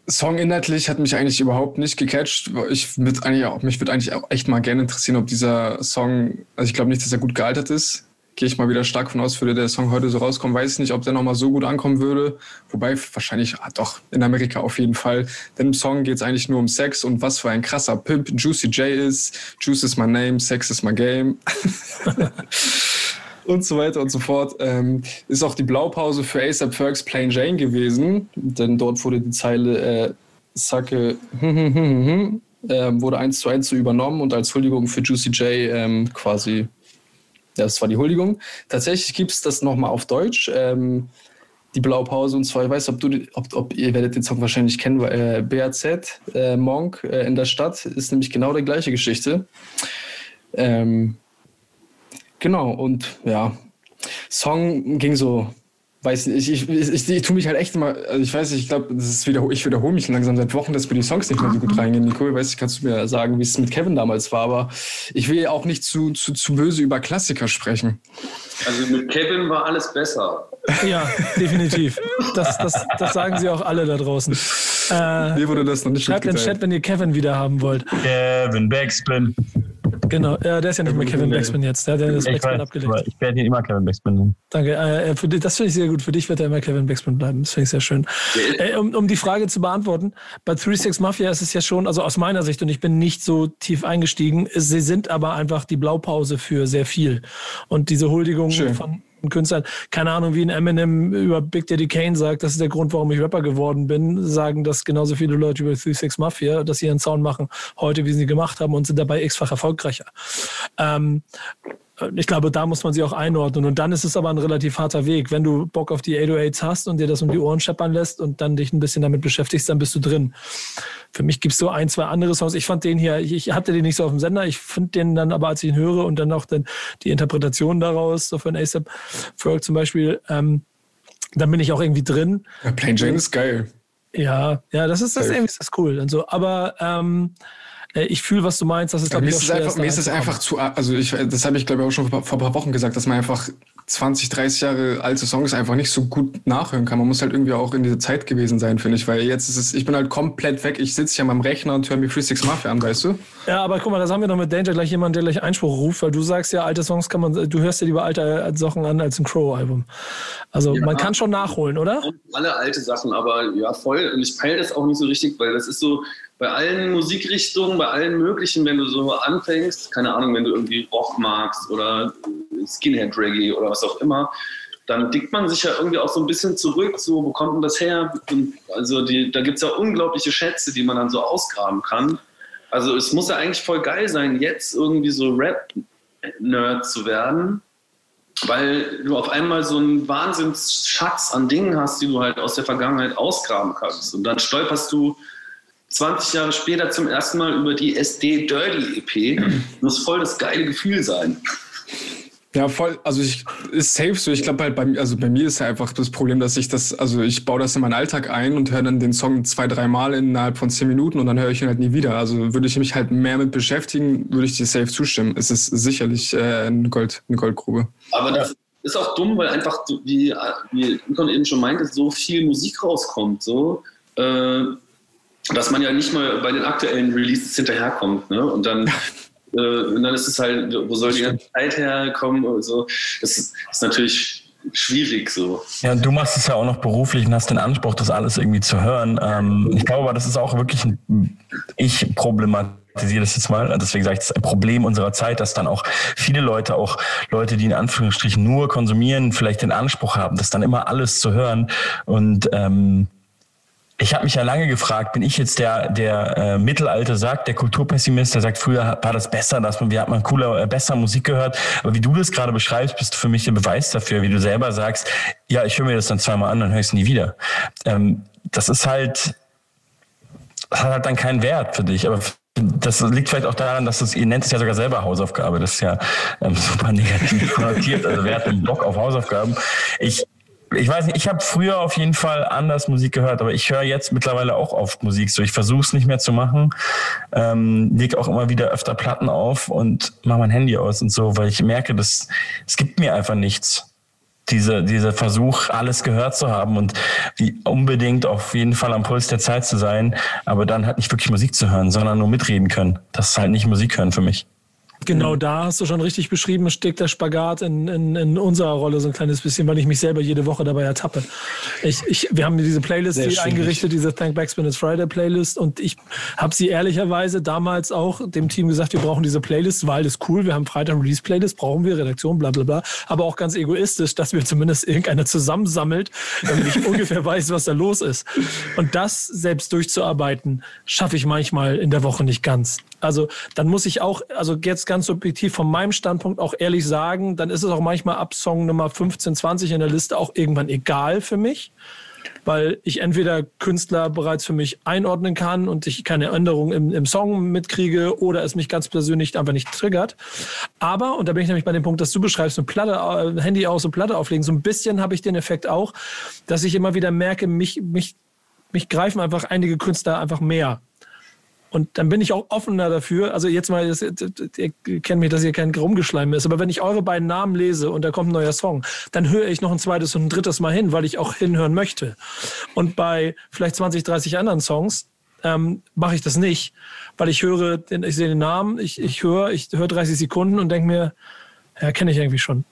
Song inhaltlich hat mich eigentlich überhaupt nicht gecatcht. Ich würd eigentlich mich würde eigentlich auch echt mal gerne interessieren, ob dieser Song, also ich glaube nicht, dass er gut gealtert ist. Gehe ich mal wieder stark von aus, würde der Song heute so rauskommen, weiß ich nicht, ob der nochmal so gut ankommen würde. Wobei wahrscheinlich, ah, doch, in Amerika auf jeden Fall. Denn im Song geht es eigentlich nur um Sex und was für ein krasser Pimp Juicy J ist. Juice is my name, Sex is my game. und so weiter und so fort. Ähm, ist auch die Blaupause für ASAP Fergs Plain Jane gewesen, denn dort wurde die Zeile äh, Sacke ähm, wurde eins zu eins so übernommen und als Huldigung für Juicy J ähm, quasi, das war die Huldigung. Tatsächlich gibt es das nochmal auf Deutsch. Ähm, die Blaupause und zwar, ich weiß, ob du, ob, ob ihr werdet den Song wahrscheinlich kennen, weil, äh, BAZ, äh, Monk äh, in der Stadt ist nämlich genau die gleiche Geschichte. Ähm, Genau, und ja, Song ging so, weiß nicht, ich, ich, ich, ich tue mich halt echt immer, also ich weiß nicht, ich glaube, das ist wieder, ich wiederhole mich langsam seit Wochen, dass mir die Songs nicht mehr so gut reingehen. Nicole, weiß ich, kannst du mir sagen, wie es mit Kevin damals war, aber ich will ja auch nicht zu, zu, zu böse über Klassiker sprechen. Also mit Kevin war alles besser. Ja, definitiv. Das, das, das sagen sie auch alle da draußen. Äh, Mir wurde das noch nicht schreibt in den. Chat, wenn ihr Kevin wieder haben wollt. Kevin Backspin. Genau, ja, der ist ja nicht mehr Kevin Backspin jetzt. Der hat ja das Ich, Backspin weiß, abgelegt. aber ich werde ihn immer Kevin Backspin nennen. Danke. Äh, für dich, das finde ich sehr gut. Für dich wird er immer Kevin Backspin bleiben. Das finde ich sehr schön. Äh, um, um die Frage zu beantworten, bei 36 Mafia ist es ja schon, also aus meiner Sicht, und ich bin nicht so tief eingestiegen, sie sind aber einfach die Blaupause für sehr viel. Und diese Huldigung Schön. von Künstlern, keine Ahnung, wie ein Eminem über Big Daddy Kane sagt, das ist der Grund, warum ich Rapper geworden bin, sagen das genauso viele Leute über 36 Mafia, dass sie ihren Sound machen, heute, wie sie gemacht haben und sind dabei x-fach erfolgreicher. Ähm, ich glaube, da muss man sie auch einordnen. Und dann ist es aber ein relativ harter Weg. Wenn du Bock auf die 808s hast und dir das um die Ohren scheppern lässt und dann dich ein bisschen damit beschäftigst, dann bist du drin. Für mich gibt es so ein, zwei andere Songs. Ich fand den hier, ich, hatte den nicht so auf dem Sender. Ich finde den dann aber, als ich ihn höre und dann auch dann die Interpretation daraus, so von ASAP Ferg zum Beispiel, ähm, dann bin ich auch irgendwie drin. Ja, Plain Jane ist geil. Ja, ja, das ist das Safe. irgendwie ist das cool und so. Aber ähm, äh, ich fühle, was du meinst. Das ist, glaube mir ich, ist auch schwer, einfach, da mir ist es einfach zu, also ich, das habe ich glaube ich auch schon vor, ein paar Wochen gesagt, dass man einfach 20, 30 Jahre alte Songs einfach nicht so gut nachhören kann. Man muss halt irgendwie auch in dieser Zeit gewesen sein, finde ich, weil jetzt ist es, ich bin halt komplett weg. Ich sitze hier an meinem Rechner und höre mir Free Six Mafia an, weißt du? Ja, aber guck mal, das haben wir doch mit Danger gleich jemand, der gleich Einspruch ruft, weil du sagst ja, alte Songs kann man, du hörst ja lieber alte Sachen an als ein Crow-Album. Also Ja. man kann schon nachholen, oder? Alle alte Sachen, aber ja, voll. Und ich peile das auch nicht so richtig, weil das ist so bei allen Musikrichtungen, bei allen möglichen, wenn du so anfängst, keine Ahnung, wenn du irgendwie Rock magst oder Skinhead Reggae oder was auch immer, dann dickt man sich ja irgendwie auch so ein bisschen zurück, so, wo kommt denn das her? Also die, da gibt es ja unglaubliche Schätze, die man dann so ausgraben kann. Also es muss ja eigentlich voll geil sein, jetzt irgendwie so Rap-Nerd zu werden, weil du auf einmal so einen Wahnsinnsschatz an Dingen hast, die du halt aus der Vergangenheit ausgraben kannst. Und dann stolperst du 20 Jahre später zum ersten Mal über die SD Dirty EP. Das muss voll das geile Gefühl sein. Ja, voll. Also ich ist safe so. Ich glaube halt bei mir, also bei mir ist ja einfach das Problem, dass ich das, also ich baue das in meinen Alltag ein und höre dann den Song zwei, dreimal innerhalb von zehn Minuten und dann höre ich ihn halt nie wieder. Also würde ich mich halt mehr mit beschäftigen, würde ich dir safe zustimmen. Es ist sicherlich äh, eine, Gold, eine Goldgrube. Aber das ist auch dumm, weil einfach, wie, wie Nikon eben schon meinte, so viel Musik rauskommt, so, äh, dass man ja nicht mal bei den aktuellen Releases hinterherkommt. Ne? Und dann Äh, und dann ist es halt, wo soll die ganze Zeit herkommen und so. Das ist, ist natürlich schwierig so. Ja, du machst es ja auch noch beruflich und hast den Anspruch, das alles irgendwie zu hören. Ähm, ich glaube aber, das ist auch wirklich ein, ich problematisiere das jetzt mal, deswegen sage ich, das ist ein Problem unserer Zeit, dass dann auch viele Leute, auch Leute, die in Anführungsstrichen nur konsumieren, vielleicht den Anspruch haben, das dann immer alles zu hören und ähm, ich habe mich ja lange gefragt, bin ich jetzt der, der äh, Mittelalte sagt, der Kulturpessimist, der sagt, früher war das besser, dass man, wir hat man cooler, äh, besser Musik gehört. Aber wie du das gerade beschreibst, bist du für mich der Beweis dafür, wie du selber sagst, ja, ich höre mir das dann zweimal an, dann höre ich es nie wieder. Ähm, das ist halt, das hat halt dann keinen Wert für dich. Aber das liegt vielleicht auch daran, dass es, ihr nennt es ja sogar selber Hausaufgabe. Das ist ja ähm, super negativ konnotiert. Also wer hat einen Bock auf Hausaufgaben? Ich ich weiß nicht, ich habe früher auf jeden Fall anders Musik gehört, aber ich höre jetzt mittlerweile auch oft Musik. So, ich versuche es nicht mehr zu machen, ähm, leg auch immer wieder öfter Platten auf und mache mein Handy aus und so, weil ich merke, dass es gibt mir einfach nichts. Diese, dieser Versuch, alles gehört zu haben und wie unbedingt auf jeden Fall am Puls der Zeit zu sein, aber dann halt nicht wirklich Musik zu hören, sondern nur mitreden können. Das ist halt nicht Musik hören für mich. Genau da hast du schon richtig beschrieben, steckt der Spagat in, in, in unserer Rolle so ein kleines bisschen, weil ich mich selber jede Woche dabei ertappe. Ich, ich, wir haben diese Playlist die eingerichtet, diese Thank Backspin It's Friday Playlist und ich habe sie ehrlicherweise damals auch dem Team gesagt, wir brauchen diese Playlist, weil das cool, wir haben Freitag Release Playlist, brauchen wir, Redaktion, bla bla bla, aber auch ganz egoistisch, dass wir zumindest irgendeiner zusammensammelt, damit ich ungefähr weiß, was da los ist. Und das selbst durchzuarbeiten, schaffe ich manchmal in der Woche nicht ganz. Also dann muss ich auch, also jetzt ganz subjektiv von meinem Standpunkt auch ehrlich sagen, dann ist es auch manchmal ab Song Nummer 15, 20 in der Liste auch irgendwann egal für mich, weil ich entweder Künstler bereits für mich einordnen kann und ich keine Änderungen im, im Song mitkriege oder es mich ganz persönlich einfach nicht triggert. Aber, und da bin ich nämlich bei dem Punkt, dass du beschreibst, eine Platte, äh, Handy aus und Platte auflegen, so ein bisschen habe ich den Effekt auch, dass ich immer wieder merke, mich, mich, mich greifen einfach einige Künstler einfach mehr und dann bin ich auch offener dafür. Also jetzt mal, ihr kennt mich, dass ihr kein Rumgeschleim ist, aber wenn ich eure beiden Namen lese und da kommt ein neuer Song, dann höre ich noch ein zweites und ein drittes Mal hin, weil ich auch hinhören möchte. Und bei vielleicht 20, 30 anderen Songs ähm, mache ich das nicht, weil ich höre, ich sehe den Namen, ich, ich höre, ich höre 30 Sekunden und denke mir, ja, kenne ich irgendwie schon.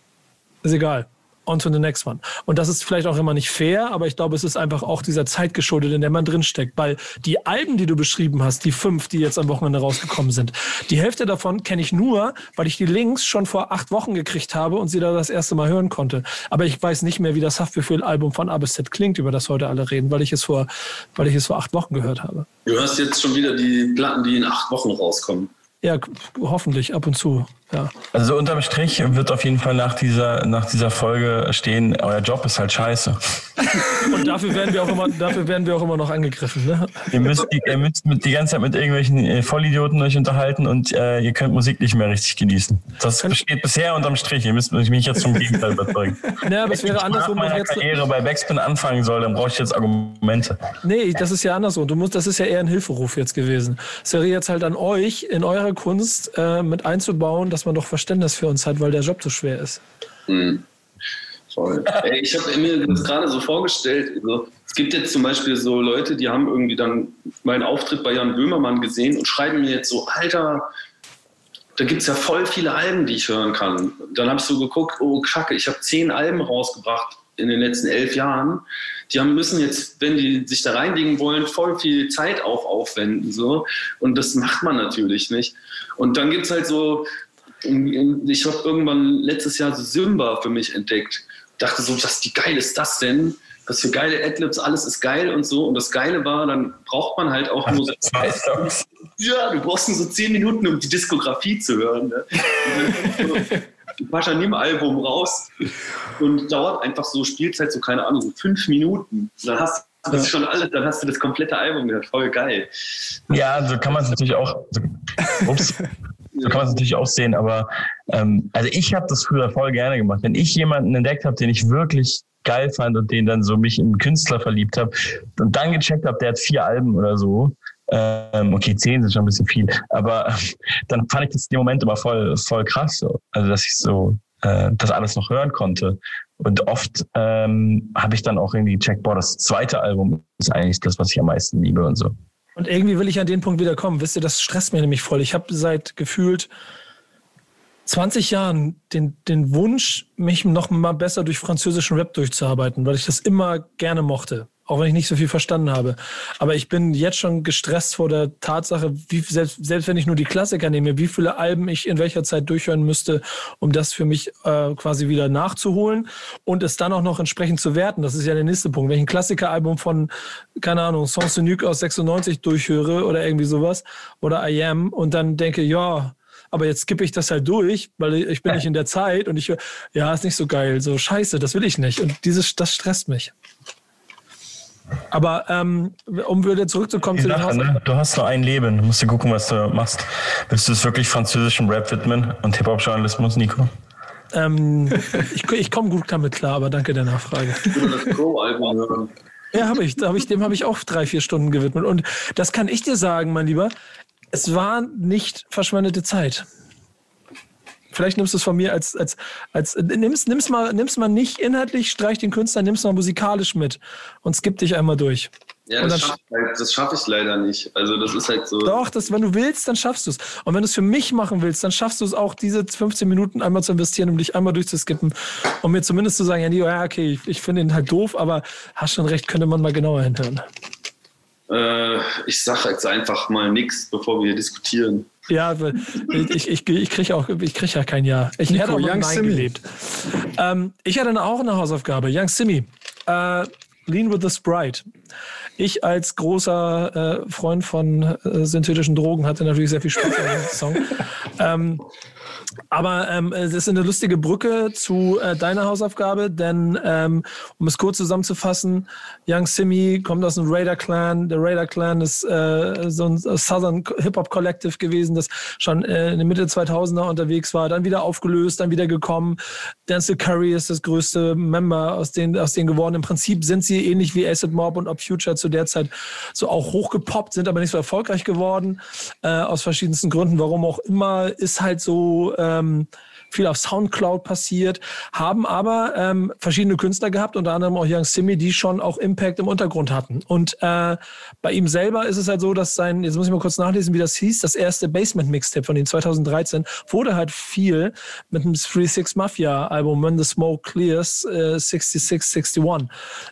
Ist egal on to the next one. Und das ist vielleicht auch immer nicht fair, aber ich glaube, es ist einfach auch dieser Zeit geschuldet, in der man drinsteckt. Weil die Alben, die du beschrieben hast, die fünf, die jetzt am Wochenende rausgekommen sind, die Hälfte davon kenne ich nur, weil ich die Links schon vor acht Wochen gekriegt habe und sie da das erste Mal hören konnte. Aber ich weiß nicht mehr, wie das Haftbefehl-Album von A bis Z klingt, über das heute alle reden, weil ich es vor, weil ich es vor acht Wochen gehört habe. Du hörst jetzt schon wieder die Platten, die in acht Wochen rauskommen. Ja, hoffentlich ab und zu. Ja. Also unterm Strich wird auf jeden Fall nach dieser, nach dieser Folge stehen, euer Job ist halt scheiße. Und dafür werden wir auch immer, dafür werden wir auch immer noch angegriffen. Ne? Ihr müsst, ihr müsst mit, die ganze Zeit mit irgendwelchen äh, Vollidioten euch unterhalten und äh, ihr könnt Musik nicht mehr richtig genießen. Das besteht bisher unterm Strich. Ihr müsst mich jetzt zum Gegenteil überzeugen. Ja, aber es wäre andersrum. Wenn ich jetzt Karriere bei Backspin anfangen soll, dann brauche ich jetzt Argumente. Nee, das ist ja andersrum. Du musst, das ist ja eher ein Hilferuf jetzt gewesen. Es wäre jetzt halt an euch, in eurer Kunst äh, mit einzubauen, dass man doch Verständnis für uns hat, weil der Job so schwer ist. Mhm. Ey, ich habe mir das gerade so vorgestellt. Also, es gibt jetzt zum Beispiel so Leute, die haben irgendwie dann meinen Auftritt bei Jan Böhmermann gesehen und schreiben mir jetzt so, Alter, da gibt es ja voll viele Alben, die ich hören kann. Dann habe ich so geguckt, oh Kacke, ich habe zehn Alben rausgebracht in den letzten elf Jahren. Die haben, müssen jetzt, wenn die sich da reinlegen wollen, voll viel Zeit auch aufwenden. So. Und das macht man natürlich nicht. Und dann gibt es halt so ich habe irgendwann letztes Jahr so Simba für mich entdeckt. Dachte so, was, wie geil ist das denn? was für geile Adlibs, alles ist geil und so. Und das Geile war, dann braucht man halt auch nur so, ja, du brauchst nur so zehn Minuten, um die Diskografie zu hören. Ne? Jedem Album raus und dauert einfach so Spielzeit, so keine Ahnung, so fünf Minuten. Dann hast du das schon alles, dann hast du das komplette Album gehört. Voll geil. Ja, so kann man es natürlich auch. So, ups. So kann man es natürlich auch sehen, aber ähm, also ich habe das früher voll gerne gemacht. Wenn ich jemanden entdeckt habe, den ich wirklich geil fand und den dann so mich in Künstler verliebt habe und dann gecheckt habe, der hat vier Alben oder so. Ähm, okay, zehn sind schon ein bisschen viel, aber dann fand ich das in dem Moment immer voll, voll krass. So. Also dass ich so äh, das alles noch hören konnte. Und oft ähm, habe ich dann auch irgendwie gecheckt, boah, das zweite Album ist eigentlich das, was ich am meisten liebe und so. Und irgendwie will ich an den Punkt wieder kommen. Wisst ihr, das stresst mir nämlich voll. Ich habe seit gefühlt 20 Jahren den, den Wunsch, mich noch mal besser durch französischen Rap durchzuarbeiten, weil ich das immer gerne mochte. Auch wenn ich nicht so viel verstanden habe. Aber ich bin jetzt schon gestresst vor der Tatsache, wie, selbst, selbst wenn ich nur die Klassiker nehme, wie viele Alben ich in welcher Zeit durchhören müsste, um das für mich äh, quasi wieder nachzuholen und es dann auch noch entsprechend zu werten. Das ist ja der nächste Punkt. Wenn ich ein Klassikeralbum von, keine Ahnung, Sans Nuke aus 96 durchhöre oder irgendwie sowas oder I Am und dann denke, ja, aber jetzt skippe ich das halt durch, weil ich bin nicht in der Zeit und ich höre, ja, ist nicht so geil, so scheiße, das will ich nicht. Und dieses, das stresst mich. Aber ähm, um wieder zurückzukommen Die zu den Sache, Haus ne? Du hast nur ein Leben. Du musst dir gucken, was du machst. Willst du es wirklich französischem Rap widmen und Hip-Hop-Journalismus, Nico? ähm, ich, ich komme gut damit klar, aber danke der Nachfrage. Das Pro-Album hören. Ja, habe ich. Hab ich. Dem habe ich auch drei, vier Stunden gewidmet. Und das kann ich dir sagen, mein Lieber. Es war nicht verschwendete Zeit. Vielleicht nimmst du es von mir als, als, als nimm's, nimm's, mal, nimm's mal nicht inhaltlich, streich den Künstler, nimm's mal musikalisch mit und skipp dich einmal durch. Ja, Und das schaffe halt, schaff ich leider nicht. Also das ist halt so. Doch, das, wenn du willst, dann schaffst du es. Und wenn du es für mich machen willst, dann schaffst du es auch, diese 15 Minuten einmal zu investieren, um dich einmal durchzuskippen. Um mir zumindest zu sagen, ja, Nio, ja, okay, ich, ich finde ihn halt doof, aber hast schon recht, könnte man mal genauer hinhören. Äh, ich sage jetzt einfach mal nichts, bevor wir hier diskutieren. Ja, ich, ich, ich kriege auch, ich kriege ja kein Ja. Ich Nico, hätte auch Young Nein Simi. gelebt. Ähm, ich hatte auch eine Hausaufgabe. Young Simi. Äh, Lean with the Sprite. Ich als großer äh, Freund von äh, synthetischen Drogen hatte natürlich sehr viel Spaß an diesem Song. Ähm, aber ähm, es ist eine lustige Brücke zu äh, deiner Hausaufgabe, denn ähm, um es kurz zusammenzufassen, Young Simi kommt aus dem Raider Clan. Der Raider Clan ist äh, so ein Southern Hip-Hop Collective gewesen, das schon äh, in den Mitte 2000er unterwegs war, dann wieder aufgelöst, dann wieder gekommen. Denzel Curry ist das größte Member aus denen, aus denen geworden. Im Prinzip sind sie ähnlich wie Acid Mob und Up Future zu der Zeit so auch hochgepoppt, sind aber nicht so erfolgreich geworden, äh, aus verschiedensten Gründen. Warum auch immer, ist halt so ähm, viel auf Soundcloud passiert, haben aber ähm, verschiedene Künstler gehabt, unter anderem auch Young Simi, die schon auch Impact im Untergrund hatten. Und äh, bei ihm selber ist es halt so, dass sein, jetzt muss ich mal kurz nachlesen, wie das hieß, das erste Basement-Mixtape von ihm 2013 wurde halt viel mit dem 3-6 Mafia-Album When the Smoke Clears äh, 66, 61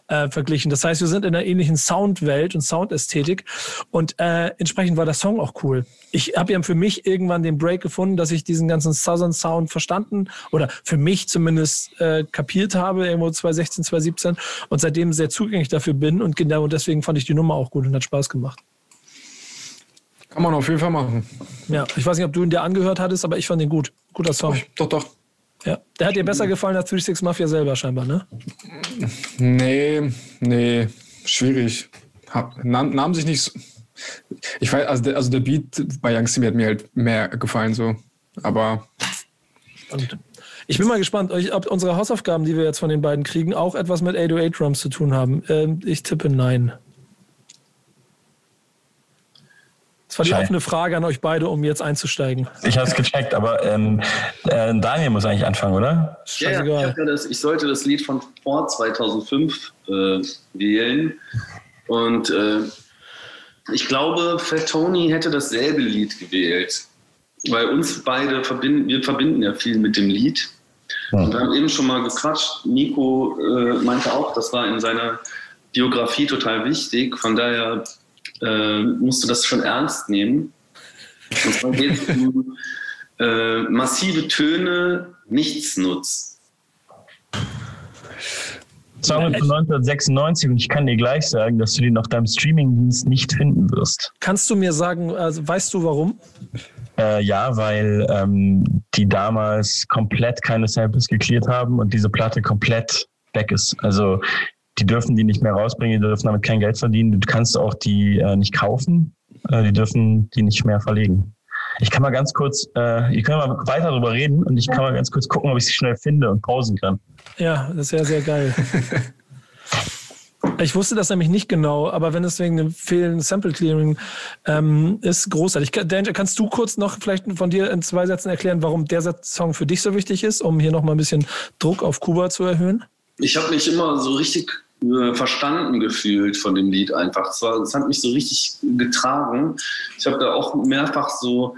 äh, verglichen. Das heißt, wir sind in einer ähnlichen Soundwelt und Soundästhetik und äh, entsprechend war der Song auch cool. Ich habe ja für mich irgendwann den Break gefunden, dass ich diesen ganzen Southern Sound verstanden oder für mich zumindest äh, kapiert habe, irgendwo 2016, 2017 und seitdem sehr zugänglich dafür bin und genau deswegen fand ich die Nummer auch gut und hat Spaß gemacht. Kann man auf jeden Fall machen. Ja, ich weiß nicht, ob du ihn dir angehört hattest, aber ich fand ihn gut. Guter Song. Doch, doch. Ja. Der hat dir besser gefallen als 36 Mafia selber scheinbar, ne? Nee, nee, schwierig. Hab, nahm, nahm sich nicht. Ich weiß, also der, also der Beat bei Young Simi hat mir halt mehr gefallen, so. Aber Und ich bin mal gespannt, ob unsere Hausaufgaben, die wir jetzt von den beiden kriegen, auch etwas mit 808 Drums zu tun haben. Ähm, ich tippe nein. Das war die offene Frage an euch beide, um jetzt einzusteigen. Ich habe es gecheckt, aber ähm, äh, Daniel muss eigentlich anfangen, oder? Ja, ja, ich, das, ich sollte das Lied von vor 2005 äh, wählen. Und äh, ich glaube, Fat Tony hätte dasselbe Lied gewählt. Weil uns beide verbinden, wir verbinden ja viel mit dem Lied. Und wir haben eben schon mal gequatscht. Nico äh, meinte auch, das war in seiner Biografie total wichtig. Von daher äh, musst du das schon ernst nehmen. Und zwar geht es um äh, massive Töne, Nichtsnutz. Song ist von 1996 und ich kann dir gleich sagen, dass du den auf deinem Streamingdienst nicht finden wirst. Kannst du mir sagen, also weißt du warum? Äh, ja, weil ähm, die damals komplett keine Samples geklärt haben und diese Platte komplett weg ist. Also die dürfen die nicht mehr rausbringen, die dürfen damit kein Geld verdienen. Du kannst auch die äh, nicht kaufen, äh, die dürfen die nicht mehr verlegen. Ich kann mal ganz kurz, äh, ihr könnt mal weiter darüber reden und ich kann mal ganz kurz gucken, ob ich sie schnell finde und pausen kann. Ja, das wäre sehr geil. Ich wusste das nämlich nicht genau, aber wenn es wegen dem fehlenden Sample Clearing ähm, ist, großartig. Danger, kannst du kurz noch vielleicht von dir in zwei Sätzen erklären, warum der Song für dich so wichtig ist, um hier nochmal ein bisschen Druck auf Kuba zu erhöhen? Ich habe mich immer so richtig verstanden gefühlt von dem Lied einfach. Es, hat mich so richtig getragen. Ich habe da auch mehrfach so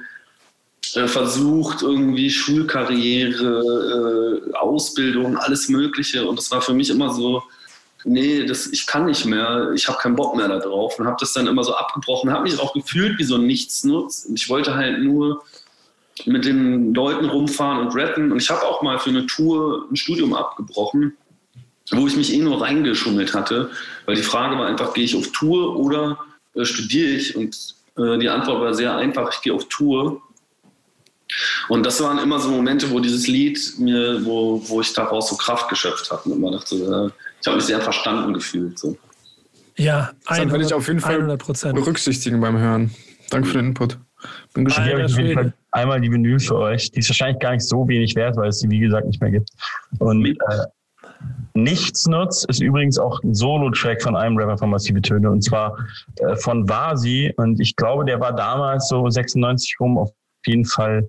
äh, versucht, irgendwie Schulkarriere, äh, Ausbildung, alles Mögliche. Und es war für mich immer so, nee, das, ich kann nicht mehr, ich habe keinen Bock mehr darauf und habe das dann immer so abgebrochen, habe mich auch gefühlt wie so ein Nichtsnutz. Ich wollte halt nur mit den Leuten rumfahren und rappen. Und ich habe auch mal für eine Tour ein Studium abgebrochen, wo ich mich eh nur reingeschummelt hatte, weil die Frage war einfach, gehe ich auf Tour oder äh, studiere ich? Und äh, die Antwort war sehr einfach, ich gehe auf Tour. Und das waren immer so Momente, wo dieses Lied mir, wo, wo ich daraus so Kraft geschöpft habe und immer dachte, äh, ich habe mich sehr verstanden gefühlt. So. Ja, 100, das werde ich auf jeden Fall 100%. berücksichtigen beim Hören. Danke für den Input. Bin gespannt. Einmal die Vinyl für euch. Die ist wahrscheinlich gar nicht so wenig wert, weil es sie, wie gesagt, nicht mehr gibt. Und äh, Nichtsnutz ist übrigens auch ein Solo-Track von einem Rapper von Massive Töne und zwar äh, von Vasi. Und ich glaube, der war damals so 96 rum auf jeden Fall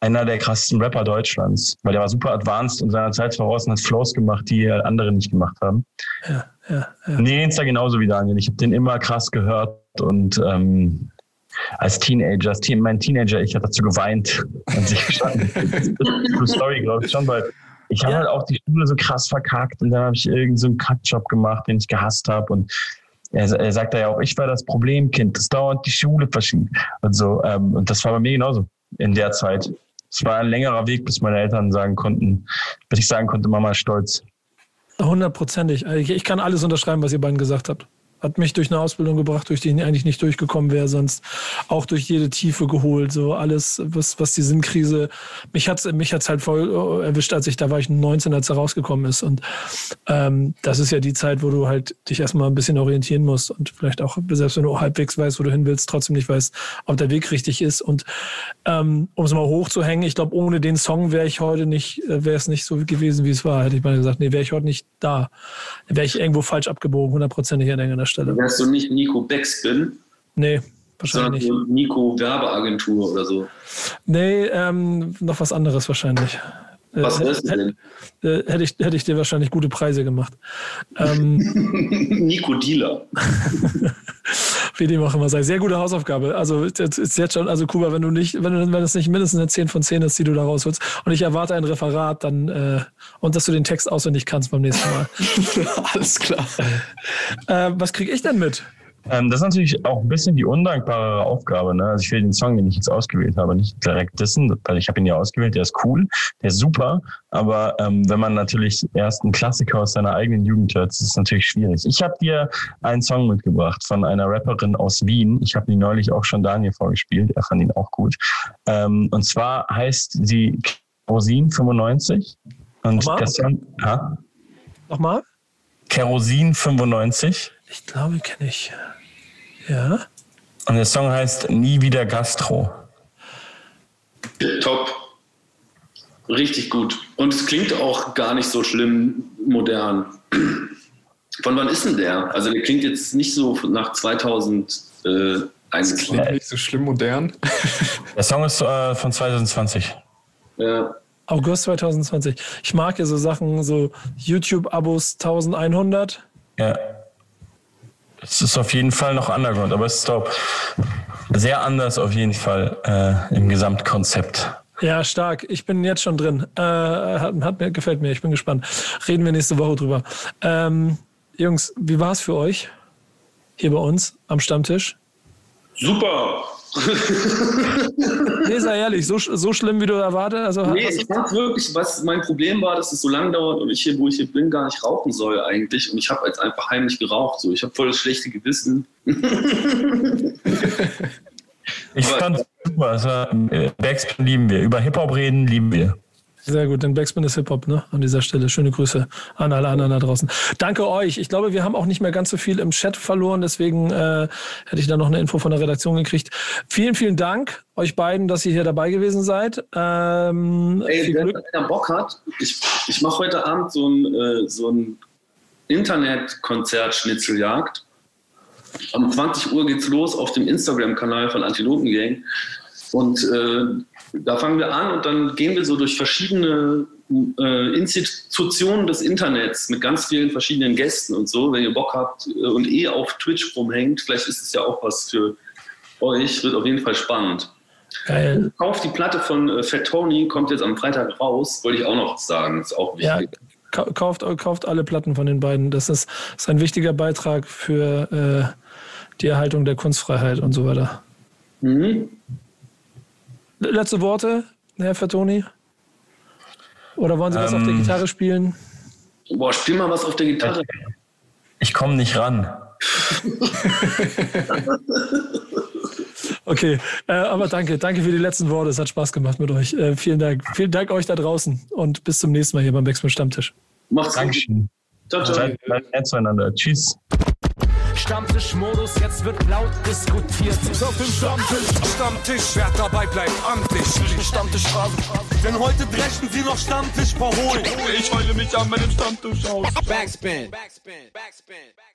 einer der krassesten Rapper Deutschlands, weil der war super advanced und seiner Zeit voraus und hat Flows gemacht, die andere nicht gemacht haben. Ja, ja, ja. Nee, ist da genauso wie Daniel. Ich habe den immer krass gehört und ähm, als Teenager, als Teen, mein Teenager, ich habe dazu geweint sich gestanden. True Story, glaube ich schon, weil ich habe ja. halt auch die Schule so krass verkackt und dann habe ich irgendeinen so Kackjob gemacht, den ich gehasst habe und er, er sagt ja auch, ich war das Problemkind, das dauernd die Schule verschiebt und so. Ähm, und das war bei mir genauso in der Zeit es war ein längerer Weg, bis meine Eltern sagen konnten, bis ich sagen konnte, Mama ist stolz. Hundertprozentig. Ich kann alles unterschreiben, was ihr beiden gesagt habt hat mich durch eine Ausbildung gebracht, durch die ich eigentlich nicht durchgekommen wäre, sonst auch durch jede Tiefe geholt. So alles, was, was die Sinnkrise, mich hat es mich hat's halt voll äh, erwischt, als ich, da war ich 19, als er rausgekommen ist. Und ähm, das ist ja die Zeit, wo du halt dich erstmal ein bisschen orientieren musst und vielleicht auch, selbst wenn du halbwegs weißt, wo du hin willst, trotzdem nicht weißt, ob der Weg richtig ist. Und ähm, um es mal hochzuhängen, ich glaube, ohne den Song wäre ich heute nicht, äh, wäre es nicht so gewesen, wie es war. Hätte ich mal gesagt, nee, wäre ich heute nicht da. Wäre ich irgendwo falsch abgebogen, hundertprozentig an irgendeiner Stelle. Wärst du nicht Nico Backspin? Nee, wahrscheinlich nicht. Nico Werbeagentur oder so. Nee, ähm, noch was anderes wahrscheinlich. Was äh, wärst du denn? Äh, hätte, ich, hätte ich dir wahrscheinlich gute Preise gemacht. Ähm, Nico Dealer. Wie dem auch immer sei. Sehr gute Hausaufgabe. Also ist jetzt schon, also Kuba, wenn du nicht, wenn, du, wenn es nicht mindestens eine 10 von 10 ist, die du da rausholst, und ich erwarte ein Referat, dann äh, und dass du den Text auswendig kannst beim nächsten Mal. Alles klar. Äh, was kriege ich denn mit? Ähm, das ist natürlich auch ein bisschen die undankbare Aufgabe. Ne? Also ich will den Song, den ich jetzt ausgewählt habe, nicht direkt wissen, weil ich habe ihn ja ausgewählt, der ist cool, der ist super. Aber ähm, wenn man natürlich erst einen Klassiker aus seiner eigenen Jugend hört, ist es natürlich schwierig. Ich habe dir einen Song mitgebracht von einer Rapperin aus Wien. Ich habe ihn neulich auch schon Daniel vorgespielt. Er fand ihn auch gut. Ähm, und zwar heißt sie Kerosin 95. Und Nochmal? der Song... Ha? Nochmal? Kerosin 95. Ich glaube, kenne ich. Ja. Und der Song heißt Nie wieder Gastro. Top. Richtig gut. Und es klingt auch gar nicht so schlimm modern. Von wann ist denn der? Also der klingt jetzt nicht so nach 2000 äh, das klingt nicht so schlimm modern. Der Song ist äh, von 2020. Ja. August 2020. Ich mag ja so Sachen, so YouTube-Abos 1100. Ja. Es ist auf jeden Fall noch Underground, aber es ist doch sehr anders auf jeden Fall äh, im Gesamtkonzept. Ja, stark. Ich bin jetzt schon drin. Äh, hat, hat, mir, gefällt mir. Ich bin gespannt. Reden wir nächste Woche drüber. Ähm, Jungs, wie war es für euch hier bei uns am Stammtisch? Super. nee, sei ehrlich, so, so schlimm, wie du erwartet? Also, nee, ich fand wirklich, was mein Problem war, dass es so lange dauert und ich hier, wo ich hier bin, gar nicht rauchen soll eigentlich. Und ich habe jetzt einfach heimlich geraucht. So. Ich habe voll das schlechte Gewissen. ich fand super. Also, Backspin lieben wir. Über Hip-Hop reden lieben wir. Sehr gut, denn Backspin ist Hip-Hop, ne? An dieser Stelle. Schöne Grüße an alle anderen da draußen. Danke euch. Ich glaube, wir haben auch nicht mehr ganz so viel im Chat verloren, deswegen äh, hätte ich da noch eine Info von der Redaktion gekriegt. Vielen, vielen Dank euch beiden, dass ihr hier dabei gewesen seid. Ähm, Ey, wer einer Bock hat, ich, ich mache heute Abend so ein, äh, so ein Internetkonzert Schnitzeljagd. Um 20 Uhr geht's los auf dem Instagram-Kanal von Antilopen Gang. Und äh, da fangen wir an und dann gehen wir so durch verschiedene äh, Institutionen des Internets mit ganz vielen verschiedenen Gästen und so. Wenn ihr Bock habt äh, und eh auf Twitch rumhängt, vielleicht ist es ja auch was für euch, wird auf jeden Fall spannend. Geil. Kauft die Platte von äh, Fat Tony, kommt jetzt am Freitag raus, wollte ich auch noch sagen. ist auch wichtig. Ja, kauft, kauft alle Platten von den beiden. Das ist, ist ein wichtiger Beitrag für äh, die Erhaltung der Kunstfreiheit und so weiter. Mhm. Letzte Worte, Herr Fatoni? Oder wollen Sie was ähm, auf der ähm. Gitarre spielen? Boah, spiel mal was auf der Gitarre. Ich komme nicht ran. okay, äh, aber danke, danke für die letzten Worte. Es hat Spaß gemacht mit euch. Äh, vielen Dank. Vielen Dank euch da draußen und bis zum nächsten Mal hier beim Backspin Stammtisch. Macht's gut. Dankeschön. Ciao, ciao. Bleibt nett zueinander. Tschüss. Stammtischmodus, jetzt wird laut diskutiert. Auf dem Stammtisch, Stammtisch, wer dabei bleibt, amtlich. Stammtisch Phase. Denn heute dreschen sie noch Stammtisch verholen. Ich heule mich an meinem Stammtisch aus. Backspin. Backspin. Backspin. Backspin.